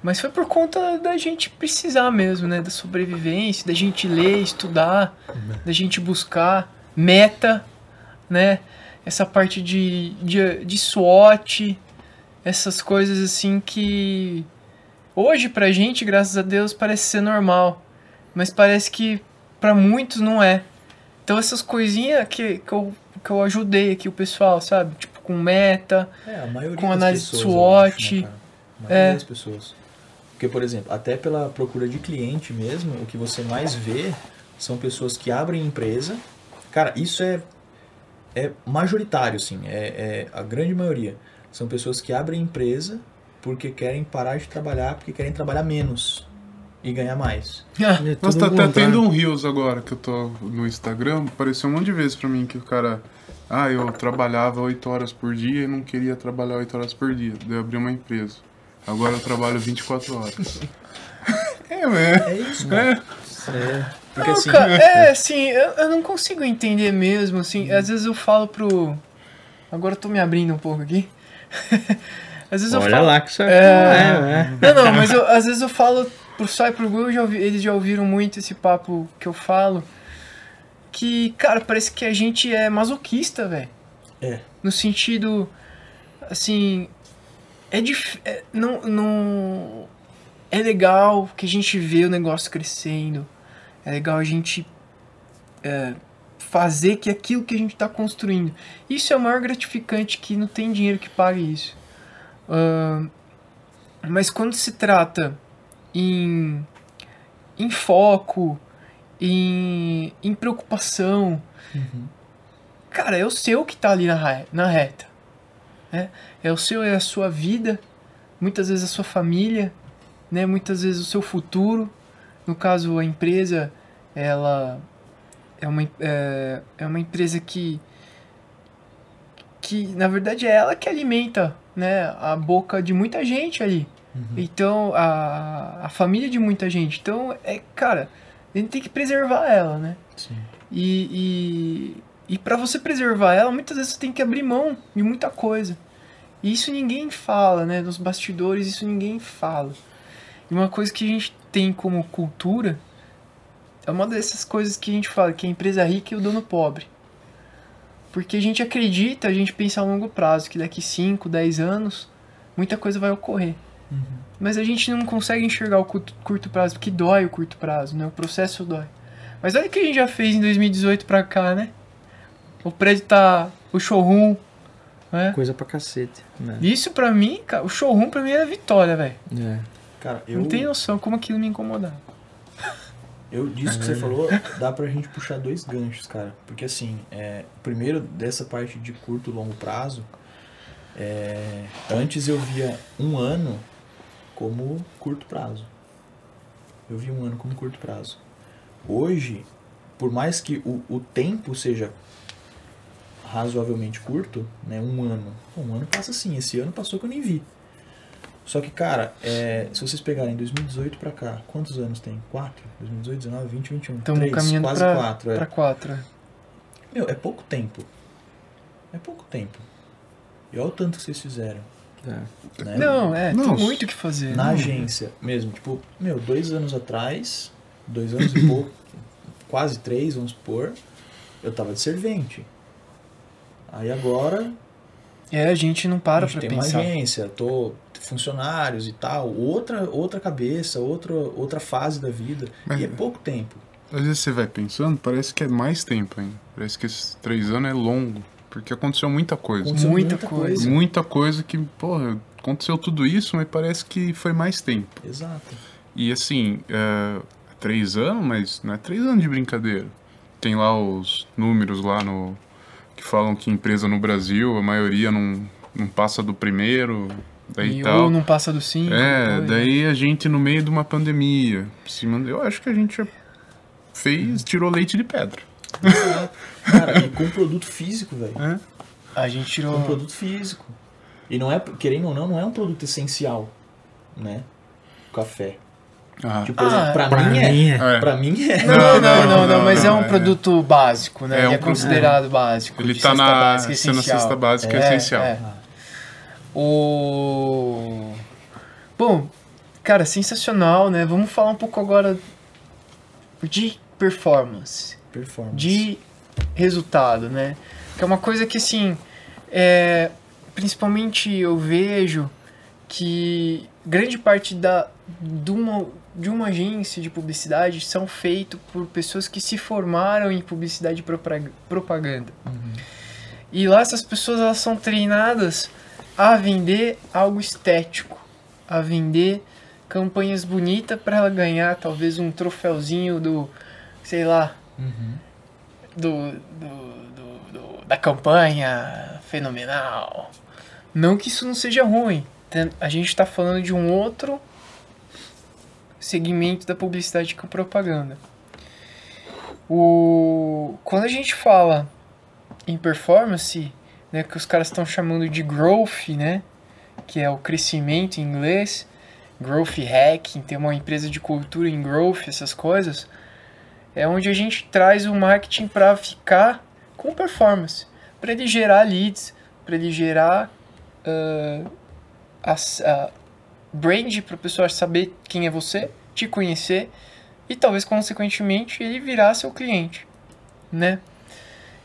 Mas foi por conta da gente precisar mesmo, né? Da sobrevivência, da gente ler, estudar, da gente buscar meta, né? Essa parte de, de, de SWOT, essas coisas assim que hoje pra gente, graças a Deus, parece ser normal. Mas parece que pra muitos não é. Então essas coisinhas que, que, eu, que eu ajudei aqui o pessoal, sabe? Tipo, com meta. É, Com análise pessoas, SWOT. acho, né? A maioria É. das pessoas. Porque, por exemplo, até pela procura de cliente mesmo, o que você mais vê são pessoas que abrem empresa. Cara, isso é, é majoritário, sim. É, é a grande maioria. São pessoas que abrem empresa porque querem parar de trabalhar, porque querem trabalhar menos e ganhar mais. É Nossa, tudo tá até contrário. tendo um Reels agora que eu tô no Instagram. Apareceu um monte de vezes pra mim que o cara. Ah, eu trabalhava 8 horas por dia e não queria trabalhar 8 horas por dia. Daí eu abri uma empresa. Agora eu trabalho 24 horas. é, velho. É isso, cara. É. Porque Não, assim, cara, é, assim, eu, eu não consigo entender mesmo, assim, Uhum. às vezes eu falo pro... Agora eu tô me abrindo um pouco aqui. às vezes eu Olha falo... lá que isso é. É. é, Não, não, mas eu- às vezes eu falo pro Sai pro eu já ouvi- eles já ouviram muito esse papo que eu falo, que, cara, parece que a gente é masoquista, velho. É. No sentido, assim, é difícil, não, não... É legal que a gente vê o negócio crescendo, é legal a gente é, fazer que aquilo que a gente está construindo. Isso é o maior gratificante que não tem dinheiro que pague isso. Ahn, mas quando se trata em, em foco, em, em preocupação, cara, é o seu que tá ali na, na reta. Né? É o seu, é a sua vida, muitas vezes a sua família, né? muitas vezes o seu futuro. No caso, a empresa, ela é uma, é, é uma empresa que, que, na verdade, é ela que alimenta né, a boca de muita gente ali. Então, a, a família de muita gente. Então, é, cara, a gente tem que preservar ela, né? Sim. E, e, e para você preservar ela, muitas vezes você tem que abrir mão de muita coisa. E isso ninguém fala, né? Nos bastidores, isso ninguém fala. E uma coisa que a gente tem como cultura é uma dessas coisas que a gente fala, que a empresa rica e o dono pobre. Porque a gente acredita, a gente pensa a longo prazo, que daqui 5, 10 anos, muita coisa vai ocorrer. Mas a gente não consegue enxergar o curto, curto prazo, porque dói o curto prazo, né? O processo dói. Mas olha o que a gente já fez em 2018 pra cá, né? O prédio tá. O showroom. Né? Coisa pra cacete. Né? Isso pra mim, cara, o showroom pra mim era vitória, velho. É. Cara, eu, Não tem noção como aquilo me incomodava. eu disso que você falou, dá pra gente puxar dois ganchos, cara. Porque assim, é, primeiro dessa parte de curto e longo prazo, é, antes eu via um ano como curto prazo. Eu via um ano como curto prazo. Hoje, por mais que o, o tempo seja razoavelmente curto, né? Um ano. Um ano passa assim, esse ano passou que eu nem vi. Só que, cara, é, se vocês pegarem 2018 pra cá, quantos anos tem? Quatro? 2018, 19, 20, 21. Estamos Três, caminhando quase pra, quatro. É. pra quatro. Meu, é pouco tempo. É pouco tempo. E olha o tanto que vocês fizeram. Né? Não, é, Não, tem muito o que fazer. Na né? agência mesmo, tipo, meu, dois anos atrás, dois anos e pouco, quase três, vamos supor, eu tava de servente. Aí agora, É, a gente não para a gente pra tem pensar. uma agência, tô funcionários e tal, outra outra cabeça, outra outra fase da vida. Mas- E é pouco tempo. Às vezes você vai pensando, parece que é mais tempo ainda. Parece que esses três anos é longo. Porque aconteceu muita coisa. Aconteceu Muita coisa. Muita coisa que, porra, aconteceu tudo isso, mas parece que foi mais tempo. Exato. E assim, é, três anos, mas não é três anos de brincadeira. Tem lá os números lá no. que falam que empresa no Brasil, a maioria não, não passa do primeiro, daí E tal. ou não passa do cinco. É, ou- daí a gente no meio de uma pandemia. se manda- Eu acho que a gente já fez, tirou leite de pedra. Cara, e com produto físico, velho. É? A gente tirou. um produto físico. E não é, querendo ou não, não é um produto essencial, né? O café. Ah, Tipo, por exemplo, Ah, pra, Pra mim é. mim é. é. Pra mim é. Não, não, não, não, não, mas é um é. produto básico, né? É Ele um é considerado básico. Ele tá cesta na básica cesta básica É, essencial. O. Bom, cara, sensacional, né? Vamos falar um pouco agora de performance, Performance. de resultado, né? Que é uma coisa que, assim, é, principalmente eu vejo que grande parte da, de, uma, de uma agência de publicidade são feitos por pessoas que se formaram em publicidade e propag- propaganda. Uhum. E lá essas pessoas elas são treinadas a vender algo estético, a vender campanhas bonitas para ela ganhar talvez um troféuzinho do, sei lá, Uhum. do, do- do- do- da campanha fenomenal. Não que isso não seja ruim. Tem- A gente está falando de um outro segmento da publicidade com propaganda. O, quando a gente fala em performance, né, que os caras estão chamando de growth, né, que é o crescimento em inglês, growth hacking, ter uma empresa de cultura em growth, essas coisas, é onde a gente traz o marketing para ficar com performance, para ele gerar leads, para ele gerar ah, as- a brand para a pessoa saber quem é você, te conhecer e talvez consequentemente ele virar seu cliente, né?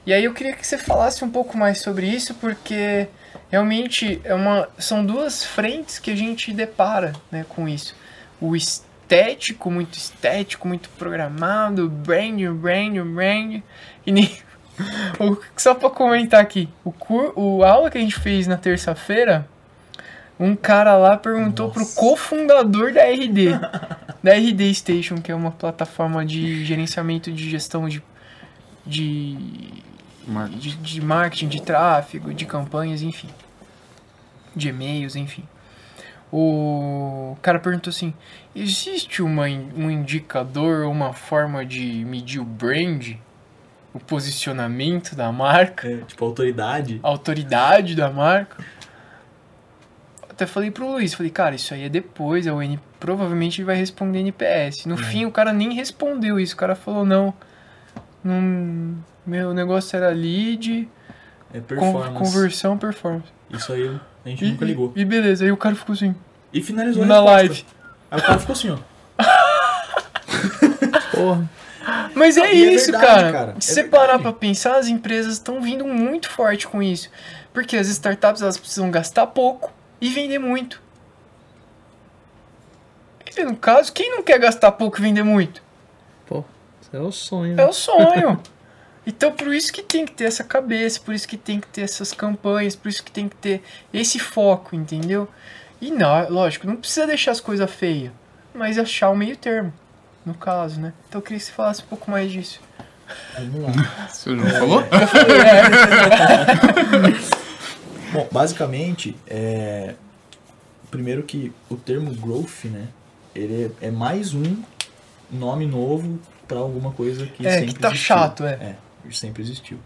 E aí eu queria que você falasse um pouco mais sobre isso porque realmente é uma são duas frentes que a gente depara, né, com isso. O estético, muito estético, muito programado, brand, brand, brand, e nem o- só para comentar aqui, o cur, o aula que a gente fez na terça-feira, um cara lá perguntou pro cofundador da RD, da RD Station, que é uma plataforma de gerenciamento de gestão de de, de, de marketing, de tráfego, de campanhas, enfim. De e-mails, enfim. O cara perguntou assim: existe uma, um indicador ou uma forma de medir o brand? O posicionamento da marca? É, tipo, autoridade. a autoridade da marca. Até falei pro Luiz, falei, cara, isso aí é depois, é o N, provavelmente ele vai responder NPS. No fim o cara nem respondeu isso, o cara falou, não, não meu negócio era lead, É con- performance. conversão, performance. Isso aí a gente E, nunca ligou. e, beleza, aí o cara ficou assim, E finalizou a na live. Aí o cara ficou assim, ó. Porra. Mas é é isso, verdade, cara. cara, é Se você verdade. parar pra pensar, as empresas estão vindo muito forte com isso. Porque as startups elas precisam gastar pouco e vender muito. E no caso, quem não quer gastar pouco e vender muito? Pô, isso é o sonho. É né? o sonho. Então por isso que tem que ter essa cabeça, por isso que tem que ter essas campanhas, por isso que tem que ter esse foco, entendeu? E não, lógico, não precisa deixar as coisas feias, mas achar o meio termo, no caso, né? Então eu queria que você falasse um pouco mais disso. Vamos lá. Você não falou? Eu falei, é, Bom, basicamente, é... primeiro que o termo growth, né? Ele é é mais um nome novo pra alguma coisa que É, sempre que tá existiu. chato, é. É, sempre existiu.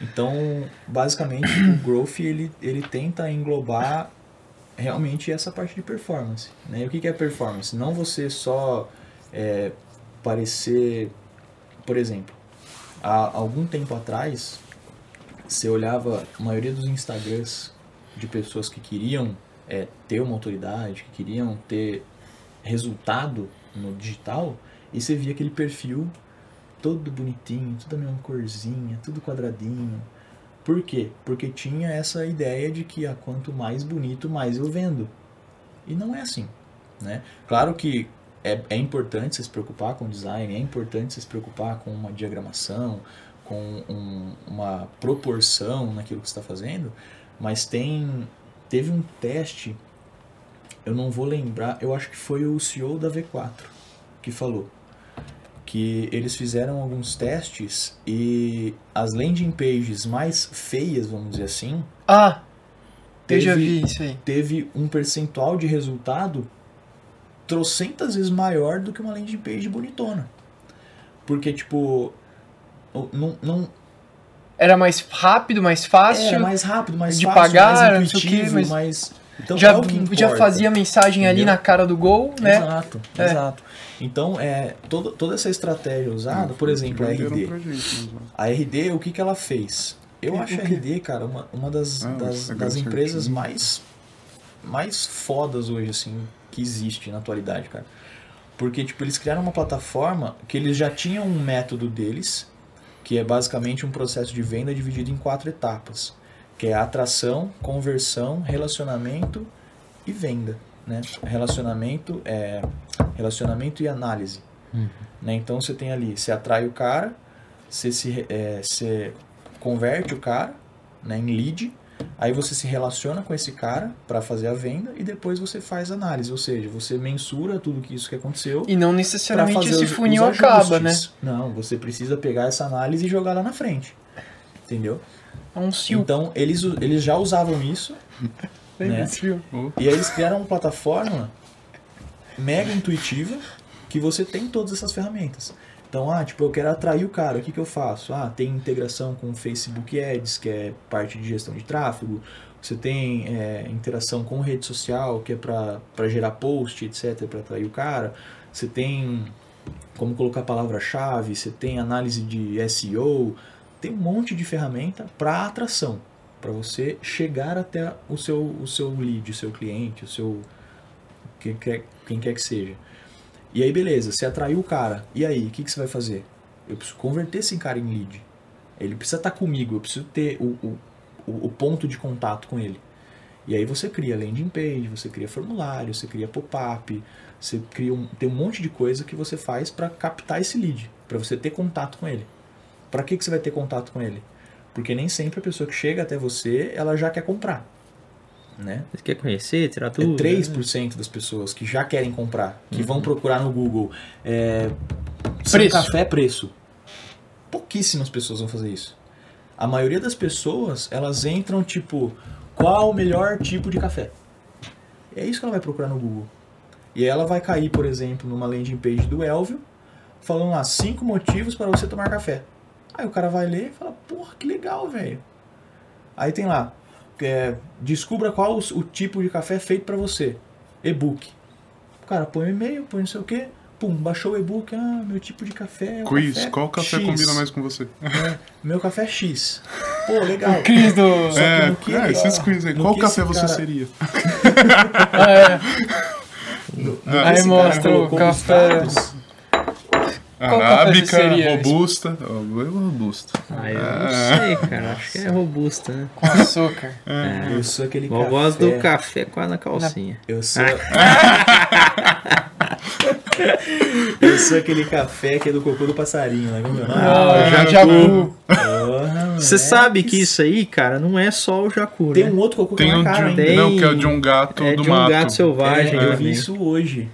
Então, basicamente, o growth ele, ele tenta englobar realmente essa parte de performance. Né? E o que que é performance? Não você só é, parecer, por exemplo, há algum tempo atrás, você olhava a maioria dos Instagrams de pessoas que queriam é, ter uma autoridade, que queriam ter resultado no digital, e você via aquele perfil todo bonitinho, tudo a mesma corzinha, tudo quadradinho. Por quê? Porque tinha essa ideia de que ah, quanto mais bonito, mais eu vendo. E não é assim. Né? Claro que é, é importante se preocupar com design, é importante se preocupar com uma diagramação, com um- uma proporção naquilo que está fazendo, mas tem teve um teste, eu não vou lembrar, eu acho que foi o CEO da V4 que falou que eles fizeram alguns testes e as landing pages mais feias, vamos dizer assim, Ah, eu teve, já vi isso aí. teve um percentual de resultado trocentas vezes maior do que uma landing page bonitona. Porque, tipo, não, não Era mais rápido, mais fácil. é mais rápido, mais de fácil, pagar, mais intuitivo, mas mais... Então, já, é já fazia mensagem ali Entendeu? na cara do gol, né? Exato, É. exato. Então, é, toda, toda essa estratégia usada, por exemplo, a RD. A RD, o que, que ela fez? Eu acho a RD, cara, uma, uma das, Ah, das, das empresas mais, mais fodas hoje, assim, que existe na atualidade, cara. Porque, tipo, eles criaram uma plataforma que eles já tinham um método deles, que é basicamente um processo de venda dividido em quatro etapas. Que é atração, conversão, relacionamento e venda. Né? Relacionamento, é, relacionamento e análise. Né? Então você tem ali, você atrai o cara, você, se, é, você converte o cara né, em lead, aí você se relaciona com esse cara para fazer a venda e depois você faz análise, ou seja, você mensura tudo que isso que aconteceu E não necessariamente fazer esse os- funil os acaba, né? Não, você precisa pegar essa análise e jogar lá na frente. Entendeu? É um. Então, eles, eles já usavam isso Né? e aí eles criaram uma plataforma mega intuitiva que você tem todas essas ferramentas. Então, ah, tipo, eu quero atrair o cara, o que, que eu faço? Ah, tem integração com o Facebook Ads, que é parte de gestão de tráfego. Você tem é, interação com rede social, que é para gerar post, etc, para atrair o cara. Você tem como colocar palavra-chave, você tem análise de SEO, tem um monte de ferramenta para atração, para você chegar até o seu, o seu lead, o seu cliente, o seu quem quer, quem quer que seja. E aí beleza, você atraiu o cara. E aí, o que, que você vai fazer? Eu preciso converter esse cara em lead. Ele precisa estar comigo, eu preciso ter o, o, o o ponto de contato com ele. E aí você cria landing page, você cria formulário, você cria pop-up, você cria um, tem um monte de coisa que você faz para captar esse lead, para você ter contato com ele. Para que, que você vai ter contato com ele? Porque nem sempre a pessoa que chega até você, ela já quer comprar. Né? Você quer conhecer, tirar É tudo? 3% das pessoas que já querem comprar, que vão procurar no Google é, Preço. café, preço. Pouquíssimas pessoas vão fazer isso. A maioria das pessoas, elas entram tipo, qual o melhor tipo de café? É isso que ela vai procurar no Google. E aí ela vai cair, por exemplo, numa landing page do Elvio, falando lá, cinco motivos para você tomar café. Aí o cara vai ler e fala, porra, que legal, velho. Aí tem lá, é, descubra qual o, o tipo de café feito para você. E-book. O cara põe o e-mail, põe não sei o que, pum, baixou o e-book, ah, meu tipo de café é o Quiz, café qual café X. combina mais com você? Meu café é X. Pô, legal. Cris do. Só que É, no que- é, esses quiz aí. no Qual café você cara- seria? É, no que Aí mostra o dados, café Arábica, robusta. Robusta. Ah, eu não sei, cara. Acho que é robusta, né? com açúcar. Eu sou aquele Eu café. gosto do café quase na calcinha. Eu sou. eu sou aquele café que é do cocô do passarinho, né? Como é o nome? Ah, Jacu. Você sabe que isso aí, cara, não é só o jacu, Tem né? um outro cocô que Tem é um de um. Tem- não, que é o de um gato É do de um mato. gato selvagem. É, eu vi isso hoje.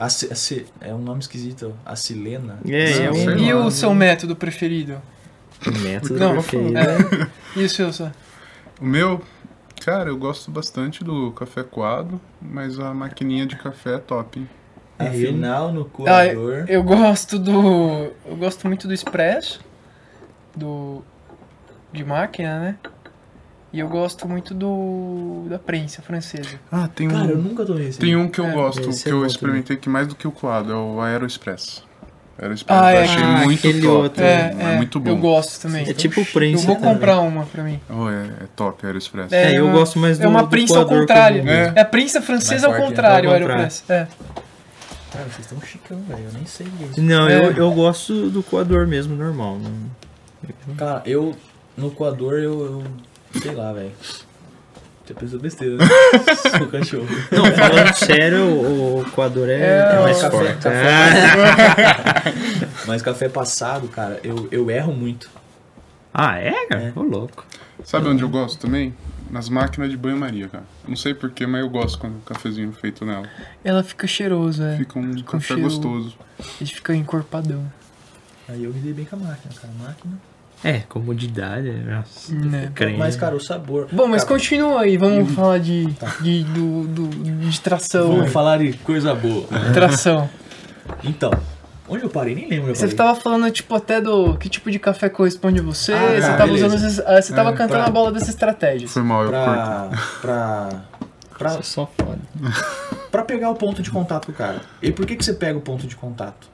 A, a é um nome esquisito. A Silena. É, Não, é um E o seu método preferido? método Não, preferido. é. E o seu? O meu, cara, eu gosto bastante do café coado, mas a maquininha de café é top? É, eu- Afinal, no Ah, coador. eu gosto do. Eu gosto muito do expresso. Do. De máquina, né? E eu gosto muito do. da prensa francesa. Ah, tem um, Cara, eu nunca tomei esse. tem um que eu É, gosto, que é eu bom experimentei que mais do que o coado, é o Aeroexpress. Aeroexpress, Ah, eu é. achei Ah, muito aquele top. outro. É, é, muito bom. Eu gosto também. É tipo Eu prensa vou também. comprar uma pra mim. Oh, é, é top, Aeroexpress. É, É, eu uma- gosto mais do É uma do prensa ao contrário. É. É a prensa francesa ao contrário, o. Aeropress. É. Cara, vocês estão chicão, velho. Eu nem sei o que é isso. Não, É. eu, eu gosto do coador mesmo, normal. não- Cara, eu. No coador eu. Sei lá, velho. Você pensou besteira, né? Sou cachorro. Não, falando sério, o, o coador é, É, é mais café, forte. café. Ah. Mas café passado, cara, eu, eu erro muito. Ah, é, cara? É. Ô, louco. Sabe onde eu gosto também? Nas máquinas de banho-maria, cara. Não sei porquê, mas eu gosto quando o cafezinho é feito nela. Ela fica cheiroso, é. Fica um Fica um café cheiro- gostoso. Ele fica encorpadão. Aí eu me dei bem com a máquina, cara. Máquina. É, comodidade. Nossa, Né? creme. Mas, cara, o sabor. Bom, mas cara, continua aí, vamos falar de, de, do, do, de tração. Vamos falar de coisa boa. Tração. Então, onde eu parei? Nem lembro onde eu Você parei. tava falando, tipo, até do que tipo de café corresponde a você. Ah, você tá, tava beleza. usando. esses- ah, Você tava É, cantando pra- a bola dessas estratégias. Foi mal, eu corto. Pra. Pra. Pra, Nossa, só foda. pra pegar o ponto de contato com o cara. E por que, que você pega o ponto de contato?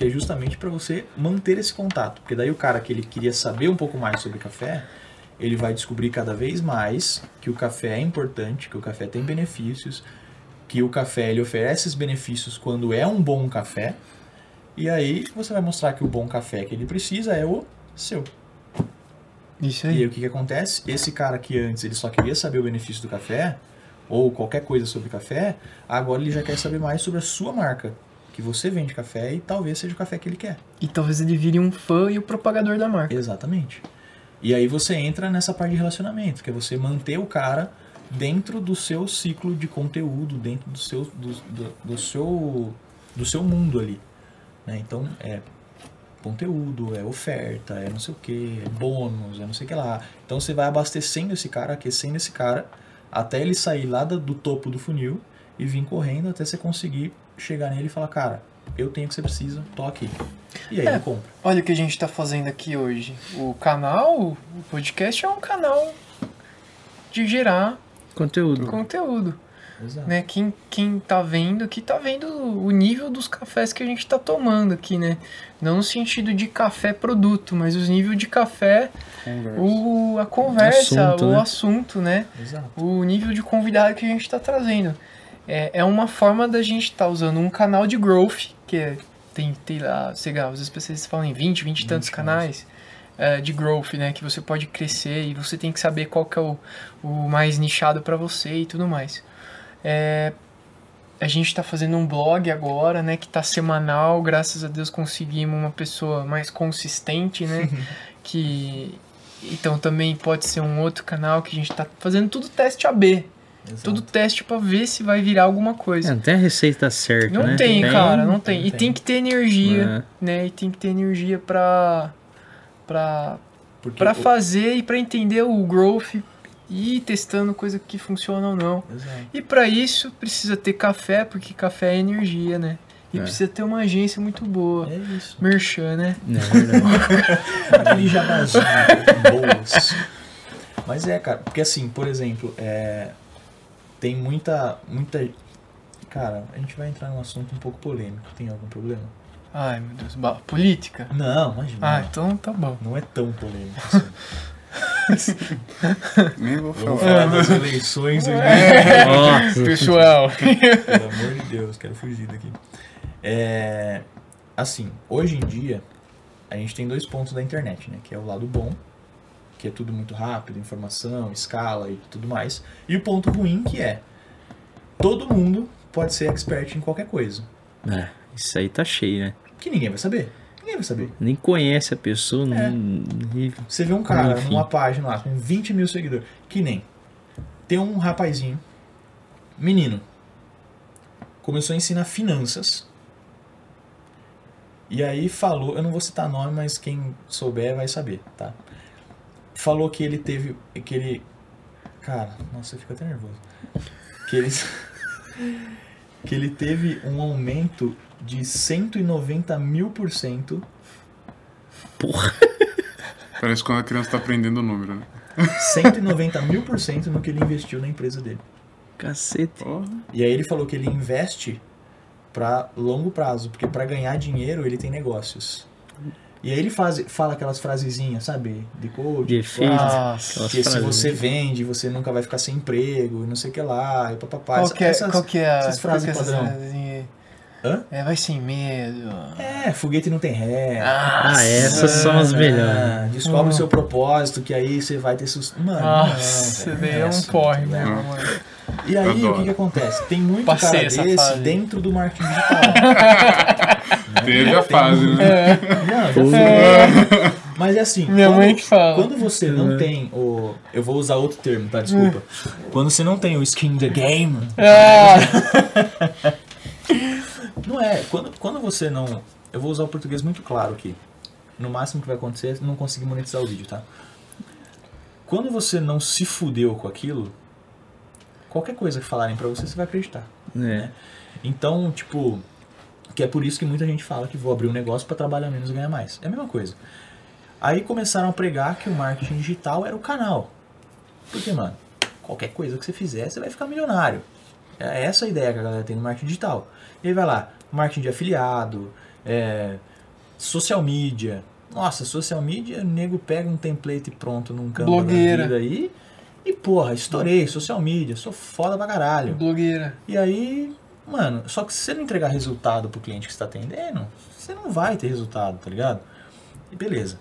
Que é justamente pra você manter esse contato. Porque daí o cara que ele queria saber um pouco mais sobre café, ele vai descobrir cada vez mais que o café é importante, que o café tem benefícios, que o café ele oferece esses benefícios quando é um bom café. E aí você vai mostrar que o bom café que ele precisa é o seu. Isso E aí aí. o que, que acontece? Esse cara que antes ele só queria saber o benefício do café, ou qualquer coisa sobre café, agora ele já quer saber mais sobre a sua marca. Que você vende café e talvez seja o café que ele quer. E talvez ele vire um fã e o propagador da marca. Exatamente. E aí você entra nessa parte de relacionamento, que é você manter o cara dentro do seu ciclo de conteúdo, dentro do seu, do, do, do seu, do seu mundo ali. né? Então é conteúdo, é oferta, é não sei o que, é bônus, é não sei o que lá. Então você vai abastecendo esse cara, aquecendo esse cara, até ele sair lá do, do topo do funil e vir correndo até você conseguir chegar nele e falar, cara, eu tenho o que você precisa, tô aqui. E aí É. ele compra. Olha o que a gente tá fazendo aqui hoje. O canal, o podcast é um canal de gerar Conteúdo. conteúdo. Exato. né? Quem, quem tá vendo aqui tá vendo o nível dos cafés que a gente tá tomando aqui, né? Não no sentido de café produto, mas o nível de café, Conversa. o, a conversa, Assunto, o né? assunto, né? Exato. O nível de convidado que a gente tá trazendo. É, é uma forma da gente tá usando um canal de growth, que é, tem, tem lá, sei lá, os especialistas falam em 20, 20 e tantos 20 canais é, de growth, né? Que você pode crescer e você tem que saber qual que é o, o mais nichado para você e tudo mais. É, a gente está fazendo um blog agora, né? Que tá semanal, graças a Deus conseguimos uma pessoa mais consistente, né? que então também pode ser um outro canal que a gente tá fazendo tudo teste AB, Exato. tudo teste para ver se vai virar alguma É, coisa. não tem a receita certa, Não né? tem, cara, não tem. não E tem. tem que ter energia, É. né? E tem que ter energia pra, pra, Porque pra o- fazer e pra entender o growth e ir testando coisa que funciona ou não. Exato. E pra isso precisa ter café, porque café é energia, né? E É. precisa ter uma agência muito boa. É isso. Merchan, né? Não, é verdade. Aquele jabazinho boas. Mas é, cara, porque assim, por exemplo, é, tem muita, muita. Cara, a gente vai entrar num assunto um pouco polêmico. Tem algum problema? Ai, meu Deus. Política? Não, imagina. Ah, então tá bom. Não é tão polêmico assim. Nem vou Vamos falar. falar das eleições aqui. Nossa. Pessoal. Pelo amor de Deus, quero fugir daqui. É, assim, hoje em dia, a gente tem dois pontos da internet, né? Que é o lado bom, que é tudo muito rápido, informação, escala e tudo mais. E o ponto ruim, que é todo mundo pode ser expert em qualquer coisa. É, isso aí tá cheio, né? Que ninguém vai saber. Ninguém vai saber. Nem conhece a pessoa, não... e- Você vê um cara Enfim. numa página lá com 20 mil seguidores, que nem. Tem um rapazinho, menino, começou a ensinar finanças. E aí falou, eu não vou citar nome, mas quem souber vai saber, tá? Falou que ele teve, que ele, cara, nossa, eu fico até nervoso. Que ele, que ele teve um aumento de 190 mil por cento. Porra. Parece quando a criança tá aprendendo o número, né? 190 mil por cento no que ele investiu na empresa dele. Cacete. Porra. E aí ele falou que ele investe para longo prazo, porque para ganhar dinheiro ele tem negócios. E aí ele faz, fala aquelas frasezinhas, sabe? De coach. De tipo, ah, que se frases, você vende, você nunca vai ficar sem emprego, e não sei o que lá, e papapá. Qual que é, Essas- qual que é a essas frases qual que é padrão. essas frases? Hã? É, vai sem medo. É, foguete não tem ré. Ah, essas são as melhores. Ah, descobre Hum. o seu propósito, que aí você vai ter sus... Mano, Nossa, não, daí velho, é um porre, né, mano? E aí, o que que acontece? Tem muito Passei cara desse fase. dentro do marketing digital. Teve a fase, né? Não, já foi. Mas é assim, Minha quando, mãe que fala. quando você É. não tem o... Eu vou usar outro termo, tá? Desculpa. Quando você não tem o skin the game, Ah, não é. Quando, quando você não... Eu vou usar o português muito claro aqui. No máximo que vai acontecer é não conseguir monetizar o vídeo, tá? Quando você não se fudeu com aquilo, qualquer coisa que falarem pra você, você vai acreditar. É. Então, tipo, que é por isso que muita gente fala que vou abrir um negócio para trabalhar menos e ganhar mais. É a mesma coisa. Aí começaram a pregar que o marketing digital era o canal. Porque, mano, qualquer coisa que você fizer, você vai ficar milionário. É essa a ideia que a galera tem no marketing digital. E aí vai lá, marketing de afiliado, é, social media. Nossa, social media, o nego pega um template pronto num campo Blogueira. da vida aí e, porra, estourei, social media, sou foda pra caralho. blogueira. E aí, mano, só que se você não entregar resultado pro cliente que você tá atendendo, você não vai ter resultado, tá ligado? E beleza.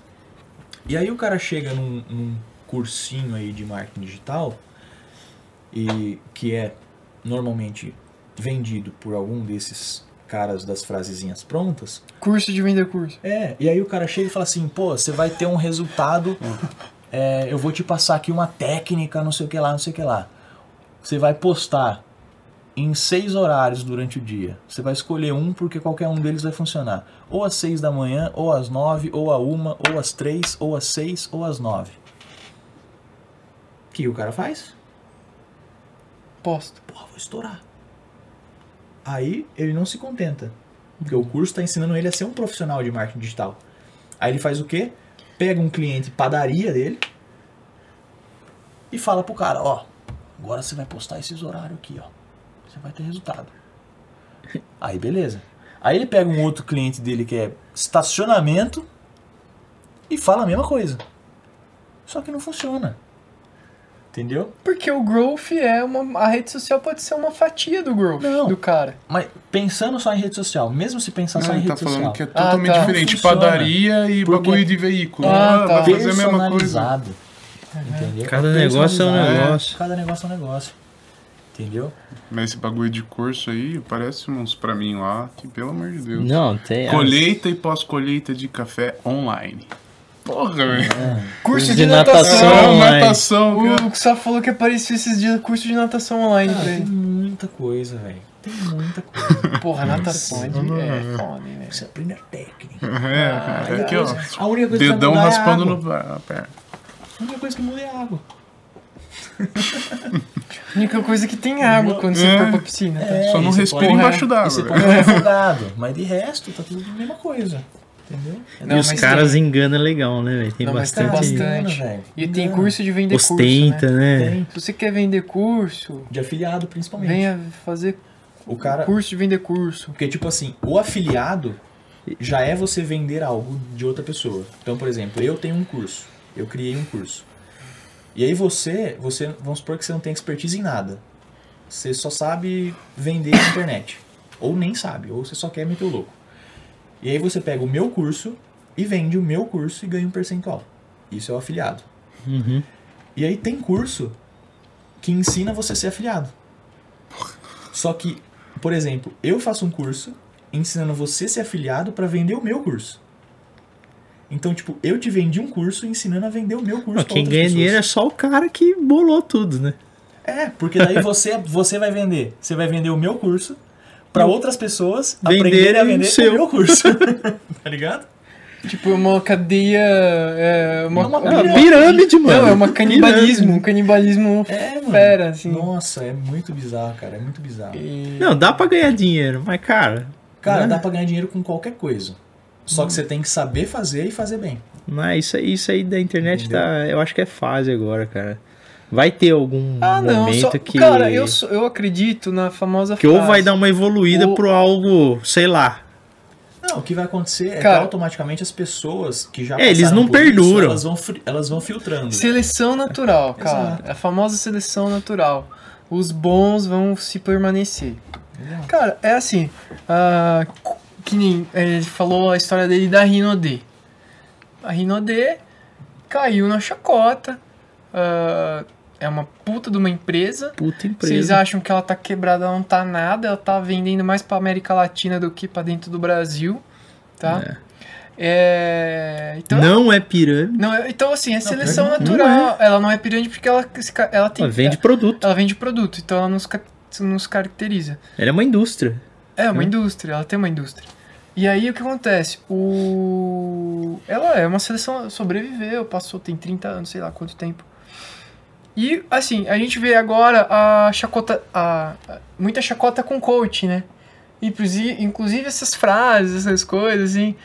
E aí o cara chega num, num cursinho aí de marketing digital, e que é normalmente vendido por algum desses caras das frasezinhas prontas. Curso de vender curso. É, e aí o cara chega e fala assim, pô, você vai ter um resultado, é, eu vou te passar aqui uma técnica, não sei o que lá, não sei o que lá. Você vai postar em seis horários durante o dia. Você vai escolher um porque qualquer um deles vai funcionar. Ou às seis da manhã, ou às nove, ou a uma, ou às três, ou às seis, ou às nove. O que o cara faz? Posto. Porra, vou estourar. Aí ele não se contenta. Porque o curso está ensinando ele a ser um profissional de marketing digital. Aí ele faz o quê? Pega um cliente padaria dele e fala pro cara, ó, agora você vai postar esses horários aqui, ó. Vai ter resultado. Aí beleza. Aí ele pega um outro cliente dele que é estacionamento e fala a mesma coisa. Só que não funciona. Entendeu? Porque o growth é uma. A rede social pode ser uma fatia do growth Não. do cara. Mas pensando só em rede social, mesmo se pensar só Não, em ele tá rede falando social. que é Ah, totalmente tá. diferente. Funciona. Padaria e Porque- bagulho de veículo. Ah, Ah, tá. Vai fazer a mesma coisa. Personalizado. Entendeu? Cada negócio é um negócio. Cada negócio é um negócio. Entendeu? Mas esse bagulho de curso aí, parece uns pra mim lá, que pelo amor de Deus. Não, tem. as- Colheita e pós-colheita de café online. Porra, velho. Curso De de, natação natação. Ah, online. natação, cara. O que só falou que apareceu esses dias curso de natação online Cara, pra tem muita coisa, velho. Tem muita coisa. Porra, natação é, é hein, velho. Você aprende a técnica. É, é aqui, ó. A única coisa que Dedão vai mudar raspando é no. A única coisa que muda é a água. A única coisa que tem água quando você É. for pra piscina. tá? Só não respira pode- embaixo d'água. pode ficar afogado. Mas de resto, tá tudo a mesma coisa. Entendeu? Não, e os caras enganam legal, né, velho? Tem Não, mas tem bastante. bastante. velho. E tem Engana. curso de vender Ostenta, curso, né? né? Tem. Se você quer vender curso, De afiliado, principalmente. venha fazer O cara, curso de vender curso. Porque, tipo assim, o afiliado já é você vender algo de outra pessoa. Então, por exemplo, eu tenho um curso. Eu criei um curso. E aí você, você vamos supor que você não tem expertise em nada. Você só sabe vender na internet. Ou nem sabe, ou você só quer meter o louco. E aí você pega o meu curso e vende o meu curso e ganha um percentual. Isso é o afiliado. Uhum. E aí tem curso que ensina você a ser afiliado. Só que, por exemplo, eu faço um curso ensinando você a ser afiliado para vender o meu curso. Então, tipo, eu te vendi um curso ensinando a vender o meu curso. Pra quem ganha pessoas. dinheiro é só o cara que bolou tudo, né? É, porque daí você, você vai vender. Você vai vender o meu curso para outras pessoas aprenderem a o vender seu. o meu curso. tá ligado? Tipo, uma cadeia. É uma, É uma É uma pirâmide. pirâmide, mano. Não, é uma canibalismo. Um canibalismo É, mano. fera, assim. Nossa, é muito bizarro, cara. É muito bizarro. E- Não, dá pra ganhar dinheiro, mas cara. Cara, né? dá pra ganhar dinheiro com qualquer coisa. Só que você tem que saber fazer e fazer bem. Mas isso isso aí da internet tá. Eu acho que é fase agora, cara. Vai ter algum Ah, não, momento só, que. cara, eu, eu acredito na famosa Que ou frase. vai dar uma evoluída Ou- pro algo, sei lá. Não, o que vai acontecer é Cara- que automaticamente as pessoas que já É, eles não por isso, perduram. elas, vão, elas vão filtrando. Seleção natural, cara. Exato. A famosa seleção natural. Os bons vão se permanecer. Exato. Cara, é assim. ah, que nem ele falou a história dele da Rinodê. A Rinodê caiu na chacota. ah, é uma puta de uma empresa. Puta Vocês empresa. acham que ela tá quebrada? Ela não tá nada. Ela tá vendendo mais pra América Latina do que pra dentro do Brasil. Tá? É, então, Não é pirâmide. não, é- então, assim, é seleção pirâmide natural. Ela não é pirâmide porque ela, ela tem. Ela vende produto. ela vende produto, então ela nos, nos caracteriza. Ela é uma indústria. É uma Hum. indústria, ela tem uma indústria. E aí o que acontece? O... Ela é uma seleção, sobreviveu, passou, tem 30 anos, sei lá quanto tempo. E assim, a gente vê agora a chacota. A, a- muita chacota com coach, né? Inclusive, inclusive essas frases, essas coisas, assim.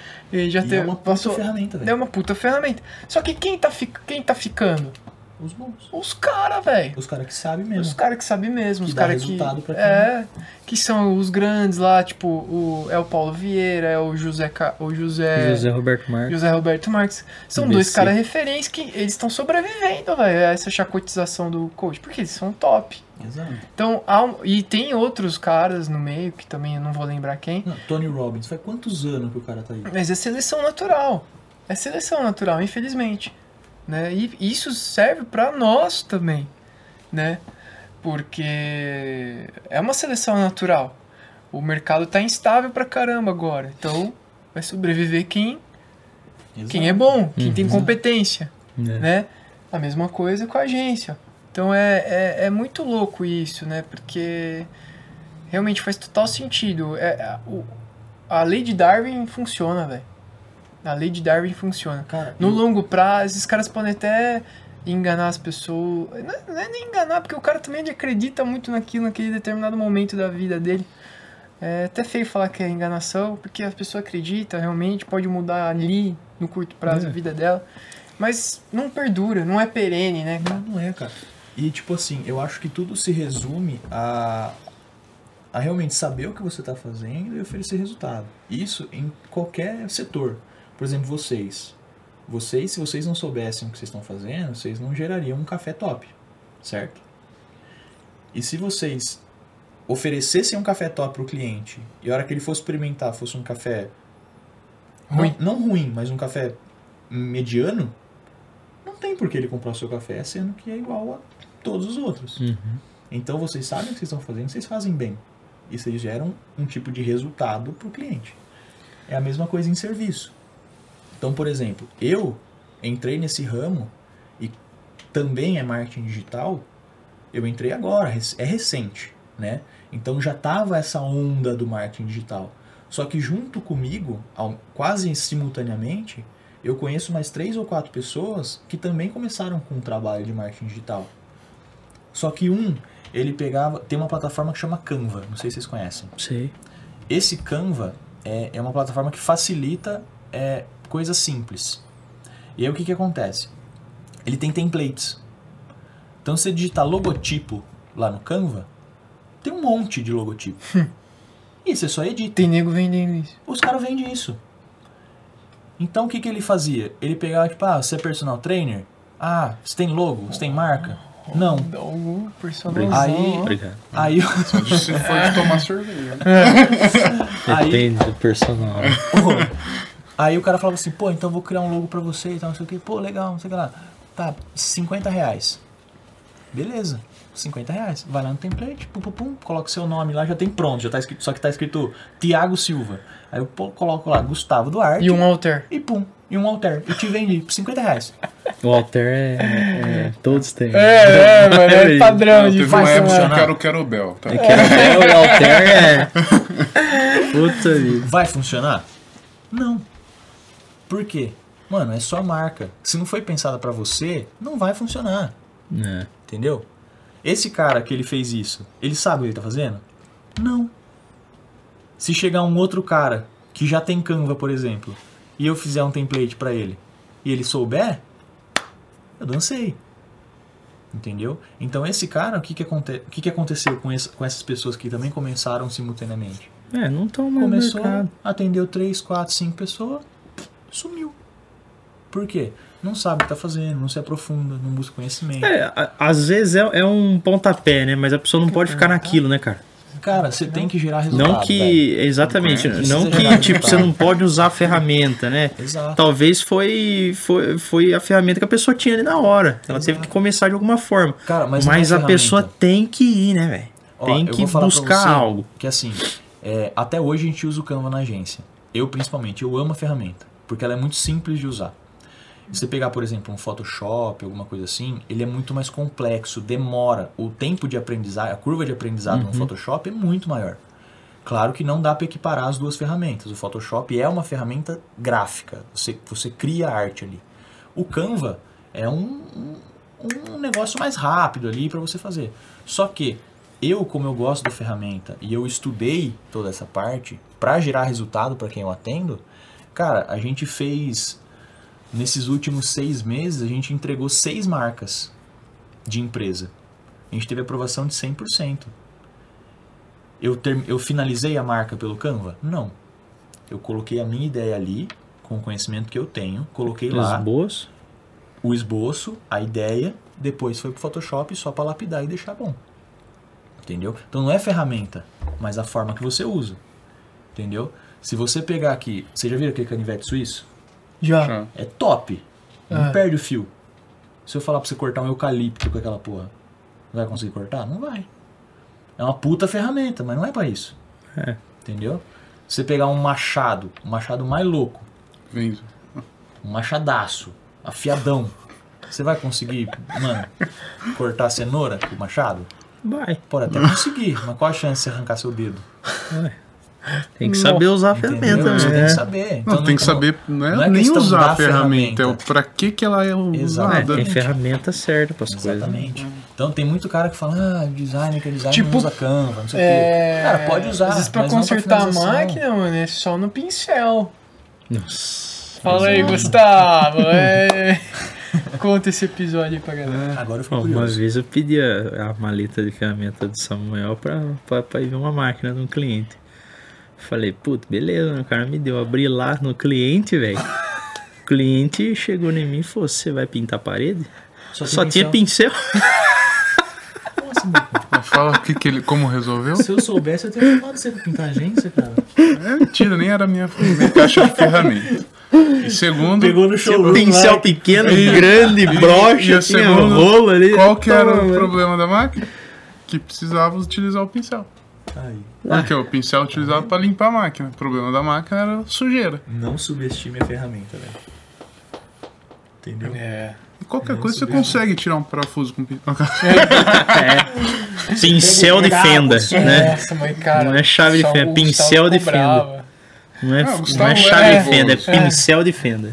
já E tem, é uma puta passou, ferramenta, é uma puta ferramenta. Só que quem tá, fi- quem tá ficando? Os bons. Os caras, velho. Os caras que sabem mesmo. Os caras que sabem mesmo, Que os caras que. resultado pra quem- É, que são os grandes lá, tipo, o, é o Paulo Vieira, é o José, o José, José Roberto Marques. José Roberto Marques. São Do dois BC. caras referentes que eles estão sobrevivendo, velho, a essa chacotização do coach, porque eles são top. Exato. Então, há um- e tem outros caras no meio, que também eu não vou lembrar quem, Não, Tony Robbins, faz quantos anos que o cara tá aí? mas é seleção natural. É seleção natural, infelizmente. Né? E isso serve para nós também, né? Porque é uma seleção natural. O mercado tá instável pra caramba agora. Então, vai sobreviver quem, quem é bom, quem tem Uhum. competência, É. né? A mesma coisa com a agência. Então é, é, é muito louco isso, né? Porque realmente faz total sentido. É, a, a lei de Darwin funciona, velho. A lei de Darwin funciona. Cara, No eu- longo prazo, esses caras podem até enganar as pessoas. Não é, não é nem enganar, porque o cara também acredita muito naquilo, naquele determinado momento da vida dele. É até feio falar que é enganação, porque a pessoa acredita realmente, pode mudar ali no curto prazo É. a vida dela. Mas não perdura, não é perene, né, cara? Não, não é, cara. E tipo assim, eu acho que tudo se resume a, a realmente saber o que você está fazendo e oferecer resultado. Isso em qualquer setor. Por exemplo, vocês. Vocês, se vocês não soubessem o que vocês estão fazendo, vocês não gerariam um café top, certo? E se vocês oferecessem um café top para o cliente e a hora que ele fosse experimentar fosse um café Ruim. Não, não ruim, mas um café mediano, não tem por que ele comprar o seu café, sendo que é igual a todos os outros. Uhum. Então vocês sabem o que vocês estão fazendo, vocês fazem bem. E vocês geram um tipo de resultado para o cliente. É a mesma coisa em serviço. Então, por exemplo, eu entrei nesse ramo e também é marketing digital. Eu entrei agora, é recente, né? Então já tava essa onda do marketing digital. Só que junto comigo, quase simultaneamente, eu conheço mais três ou quatro pessoas que também começaram com um trabalho de marketing digital. Só que um, ele pegava. Tem uma plataforma que chama Canva, não sei se vocês conhecem. Sei. Esse Canva é, é uma plataforma que facilita é, coisas simples. E aí o que, que acontece? Ele tem templates. Então se você digitar logotipo lá no Canva, tem um monte de logotipo. e você só edita. Tem nego vendendo isso. Os caras vendem isso. Então o que, que ele fazia? Ele pegava, tipo, ah, você é personal trainer? Ah, você tem logo? Você tem marca? Não. Aí- Obrigado. Aí, for de tomar cerveja. né? Aí- Depende do personal. aí o cara falava assim, pô, então eu vou criar um logo pra você e tal, não sei o que. Pô, legal, não sei o que lá. Tá, 50 reais. Beleza, 50 reais. Vai lá no template, pum, pum, pum, coloca o seu nome lá, já tem pronto, já tá escrito, só que tá escrito Tiago Silva. Aí eu pô, coloco lá Gustavo Duarte E um alter. e pum, e um alter. E te vendi por 50 reais. O Alter é, é- Todos têm. É, é, mano, é isso. padrão Não, de teve uma época que eu funcionar. quero quero Bel, tá? É que até o Alter é. Puta vida. Vai funcionar? Não. Por quê? Mano, é sua marca. Se não foi pensada pra você, não vai funcionar. É. Entendeu? Esse cara que ele fez isso, ele sabe o que ele tá fazendo? Não. Se chegar um outro cara que já tem Canva, por exemplo, e eu fizer um template pra ele, e ele souber, eu dancei. Entendeu? Então esse cara, o que que, aconte o que, que aconteceu com, esse- com essas pessoas que também começaram simultaneamente? É, não estão mais Começou, mercado. atendeu 3, 4, 5 pessoas, sumiu. Por quê? Não sabe o que tá fazendo, não se aprofunda, não busca conhecimento. É, a- às vezes é, é um pontapé, né? Mas a pessoa não pode ficar naquilo, né, cara? Cara, você tem que gerar resultado. Não que. velho. Exatamente. Não gerar que, tipo, você não pode usar a ferramenta, né? Exato. Talvez foi, foi, foi a ferramenta que a pessoa tinha ali na hora. Ela teve que começar de alguma forma. Cara, mas, Mas, não a pessoa tem que ir, né, velho? Tem que buscar algo. Que assim, é, até hoje a gente usa o Canva na agência. Eu principalmente, eu amo a ferramenta, porque ela é muito simples de usar. Se você pegar, por exemplo, um Photoshop, alguma coisa assim, ele é muito mais complexo, demora. O tempo de aprendizado, a curva de aprendizado Uhum. no Photoshop é muito maior. Claro que não dá para equiparar as duas ferramentas. O Photoshop é uma ferramenta gráfica, você, você cria arte ali. O Canva é um, um, um negócio mais rápido ali para você fazer. Só que eu, como eu gosto da ferramenta e eu estudei toda essa parte para gerar resultado para quem eu atendo, cara, a gente fez nesses últimos seis meses a gente entregou seis marcas de empresa. A gente teve aprovação de 100%. Eu, ter, eu finalizei a marca pelo Canva? Não. Eu coloquei a minha ideia ali, com o conhecimento que eu tenho, coloquei lá Esboço. o esboço, a ideia, depois foi pro Photoshop só para lapidar e deixar bom. Entendeu? Então não é ferramenta, mas a forma que você usa. Entendeu? Se você pegar aqui, você já viu aquele canivete suíço? Já. Já. É top. Não É. perde o fio. Se eu falar pra você cortar um eucalipto com aquela porra, vai conseguir cortar? Não vai. É uma puta ferramenta, mas não é pra isso. É. Entendeu? Se você pegar um machado, um machado mais louco, Vem. um machadaço, afiadão, você vai conseguir, mano, cortar cenoura com o machado? Vai. Pode até conseguir, mas qual a chance de você arrancar seu dedo? Tem que saber usar a ferramenta, Você né? tem que saber. Então, Não, tem que como- saber, não é, não é nem usar a ferramenta, é ferramenta. pra que que ela é É, usada. tem ferramenta certa para as coisas. né? Exatamente. Então tem muito cara que fala, ah, designer que é designer Tipo, não usa Canva, não sei o É... quê. Cara, pode usar. Às vezes pra consertar a máquina, mano, é só no pincel. Nossa. Fala aí. Gustavo. É... Conta esse episódio aí pra galera. Agora eu fico Bom, uma vez eu pedi a, a maleta de ferramenta do Samuel pra, pra, pra ir ver uma máquina de um cliente. Falei, puto, beleza, né? o cara me deu. Abri lá no cliente, velho. O cliente chegou em mim e falou: Você vai pintar a parede? Só, tinha pincel. Como assim? Fala que, que ele, como resolveu. Se eu soubesse, eu teria chamado você pra pintar agência, cara. É mentira, nem era minha, minha caixa de ferramenta. E segundo, Pegou no showroom pincel lá. pequeno, E- grande, e- broxa, e o tinha segundo, rolo ali. qual que era Toma, o mano. problema da máquina? Que precisava utilizar o pincel. Aí. Porque o pincel é utilizado para limpar a máquina. O problema da máquina era sujeira. Não subestime a ferramenta, velho. Entendeu? É. E qualquer Não coisa você consegue tirar um parafuso com pincel. É. Pincel de fenda, né? Nossa, mas cara. Não é chave de fenda, pincel de ficou fenda. Não é, Ah, não Gustavo é chave é de fenda, é pincel de fenda.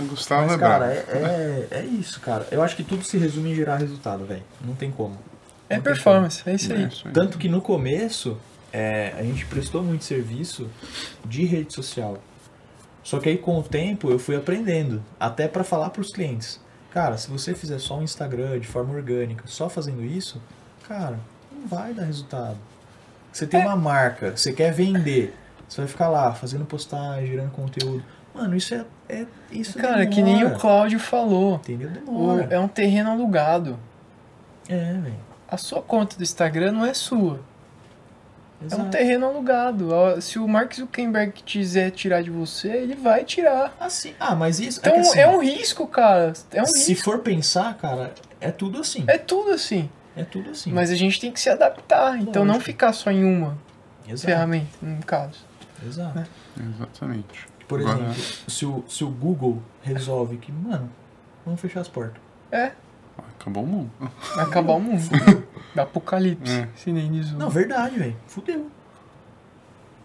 O Gustavo Mas, é cara, bravo. é, é, é isso, cara. Eu acho que tudo se resume em gerar resultado, velho. Não tem como. É performance, é isso É aí. isso aí. Tanto que no começo, é, a gente prestou muito serviço de rede social. Só que aí com o tempo eu fui aprendendo, até para falar para os clientes. Cara, se você fizer só um Instagram de forma orgânica, só fazendo isso, cara, não vai dar resultado. Você tem uma marca, você quer vender, você vai ficar lá fazendo postagem, gerando conteúdo. Mano, isso é, é isso Cara, que nem o demora. Cláudio falou. Entendeu? Demora. é um terreno alugado. É, velho. A sua conta do Instagram não é sua. É um Exato. terreno alugado. Se o Mark Zuckerberg quiser tirar de você, ele vai tirar. Assim, ah, mas isso Então é, assim, é um risco, cara. É um se risco. for pensar, cara, é tudo assim. É tudo assim. É tudo assim. Mas a gente tem que se adaptar. Então não Lógico. ficar só em uma Exato. ferramenta, no caso. Exato. Exatamente. Por Agora- exemplo, se o, se o Google resolve que, mano, vamos fechar as portas. É, Acabou o mundo. vai acabar o mundo. Apocalipse, É. se nem diz Não, verdade, velho. Fudeu.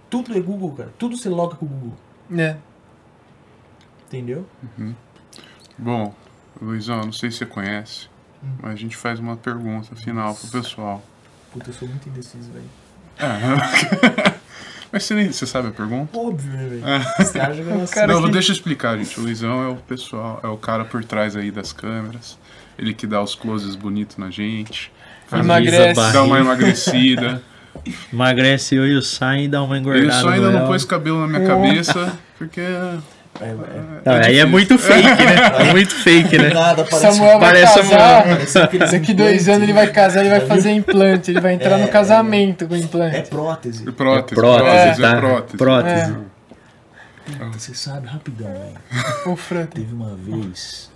Tudo é Google, cara. Tudo você loga com o Google. É. Entendeu? Bom, Luizão, não sei se você conhece, Hum. mas a gente faz uma pergunta final pro pessoal. Puta, eu sou muito indeciso, velho. É. mas você, nem, você sabe a pergunta? Óbvio, né, velho? Você acha que eu não sei? não, que- deixa eu explicar, gente. O Luizão é o pessoal, é o cara por trás aí das câmeras. Ele que dá os closes bonitos na gente. Faz Emagrece. Dá uma emagrecida. Emagrece eu e o sai e dá uma engordada. Ele só ainda não pôs cabelo na minha cabeça, porque. É, é. Não, aí é muito fake, né? É muito fake, né? Nada, parece Samuel vai parece casar. Parece aqueles Daqui dois anos ele vai casar, ele vai fazer implante, ele vai entrar É, no casamento com É implante. prótese. É prótese, prótese, prótese, tá? é prótese. Prótese. Puta, Você sabe, rapidão, velho. O Fran. Teve uma vez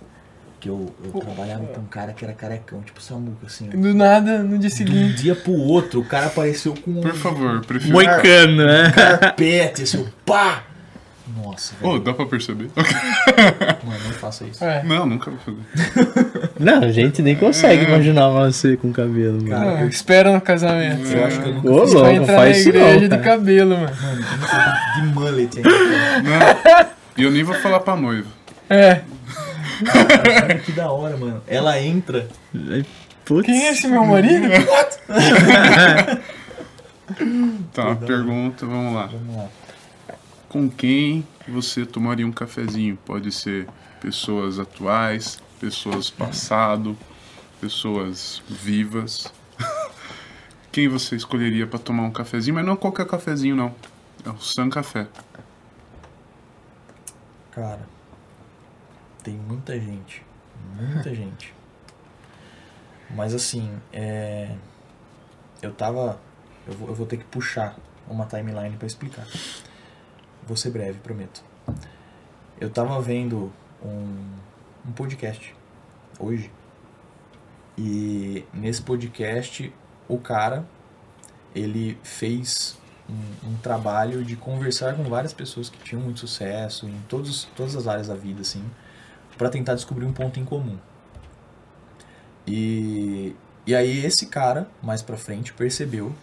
que eu, eu trabalhava com um cara que era carecão, tipo Samuca, assim. Do nada, no dia De um seguinte. dia pro outro, o cara apareceu com um Por favor, prefiro. Moicano, né? carpete, assim, pá! Nossa, velho. Oh, dá pra perceber? Mano, não faça isso. É. Não, nunca vou fazer. Não, a gente nem consegue imaginar você com cabelo, mano. Cara, Não, espera no casamento. Eu acho que eu nunca Ô, louco, entrar na faz isso igreja não, de cabelo, mano. Mano, eu de mullet ainda. Não. E eu nem vou falar pra noiva. É. Cara, que da hora, mano. Ela entra. Putz. Quem é esse meu marido? Tá, uma pergunta, vamos lá. Vamos lá. Com quem você tomaria um cafezinho? Pode ser pessoas atuais, pessoas passado, pessoas vivas. Quem você escolheria pra tomar um cafezinho? Mas não qualquer cafezinho, não. É o San Café. Cara, tem muita gente. Muita gente. Mas assim, é. Eu tava. Eu vou, eu vou ter que puxar uma timeline pra explicar. Vou ser breve, prometo. Eu tava vendo um, um podcast hoje. E nesse podcast, o cara, ele fez um, um trabalho de conversar com várias pessoas que tinham muito sucesso em todos, todas as áreas da vida, assim, para tentar descobrir um ponto em comum. E, e aí esse cara, mais pra frente, percebeu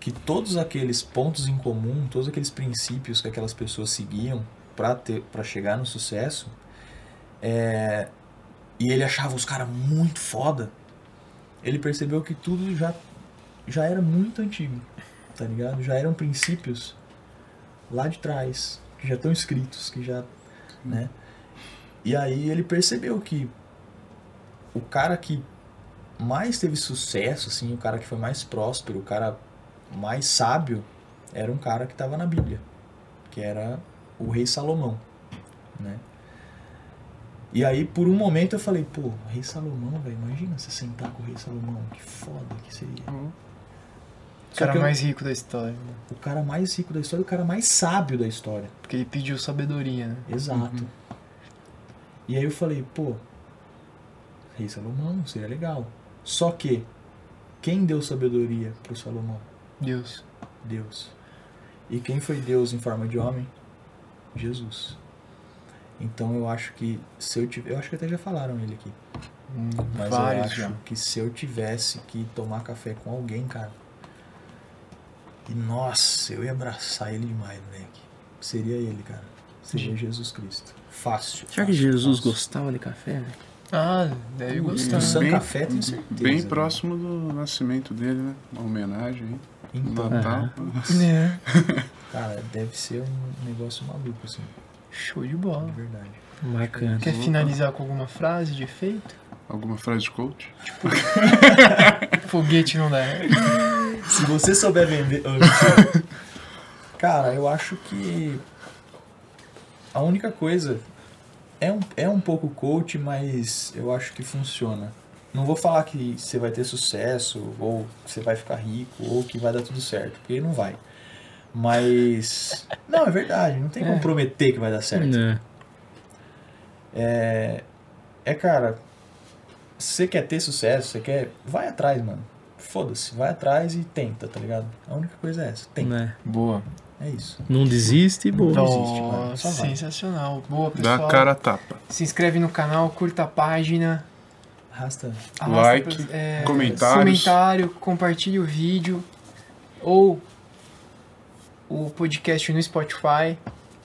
que todos aqueles pontos em comum, todos aqueles princípios que aquelas pessoas seguiam para chegar no sucesso, é, e ele achava os caras muito foda, ele percebeu que tudo já, já era muito antigo, tá ligado? Já eram princípios lá de trás, que já estão escritos, que já, né? E aí ele percebeu que o cara que mais teve sucesso, assim, o cara que foi mais próspero, o cara mais sábio, era um cara que estava na Bíblia, que era o rei Salomão, né? E aí, por um momento, eu falei, pô, o rei Salomão, velho, imagina você sentar com o rei Salomão, que foda que seria. O Só cara eu- mais rico da história. né? o cara mais rico da história, o cara mais sábio da história. Porque ele pediu sabedoria, né? Exato. E aí eu falei, pô, rei Salomão, seria legal. Só que, quem deu sabedoria pro Salomão? Deus. Deus. E quem foi Deus em forma de homem? Jesus. Então eu acho que se eu tiver. Eu acho que até já falaram ele aqui. Mas eu Vários acho já. que se eu tivesse que tomar café com alguém, cara. E nossa, eu ia abraçar ele demais, moleque. Seria ele, cara. Seria Jesus Cristo. Fácil. Será que Jesus fácil. gostava de café? né? Ah, deve gostar. Do San Bem- Café, tenho certeza. Bem né? próximo do nascimento dele, né? Uma homenagem aí. Então, Natal. É. cara, deve ser um negócio maluco, assim. Show de De bola. verdade. Bacana. Quer finalizar com alguma frase de efeito? Alguma frase de coach? Foguete não dá. Se você souber vender. Cara, eu acho que. A única coisa. É um, é um pouco coach, mas eu acho que funciona. Não vou falar que você vai ter sucesso, ou que você vai ficar rico, ou que vai dar tudo certo, porque não vai. Mas. Não, é verdade, não tem como É. prometer que vai dar certo. Né? É, é cara, você quer ter sucesso, você quer. Vai atrás, mano. Foda-se, vai atrás e tenta, tá ligado? A única coisa é essa. Tenta. Né? Boa. É isso. Não desiste e boa. Não mano. Só vai. sensacional. Boa, Dá pessoal. a cara a tapa. Se inscreve no canal, curta a página. Arrasta. arrasta Like, pra- é, comentários. Comentário, compartilhe o vídeo. Ou o podcast no Spotify.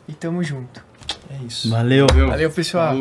E tamo junto. É isso. Valeu. Valeu. Valeu, pessoal. Falou.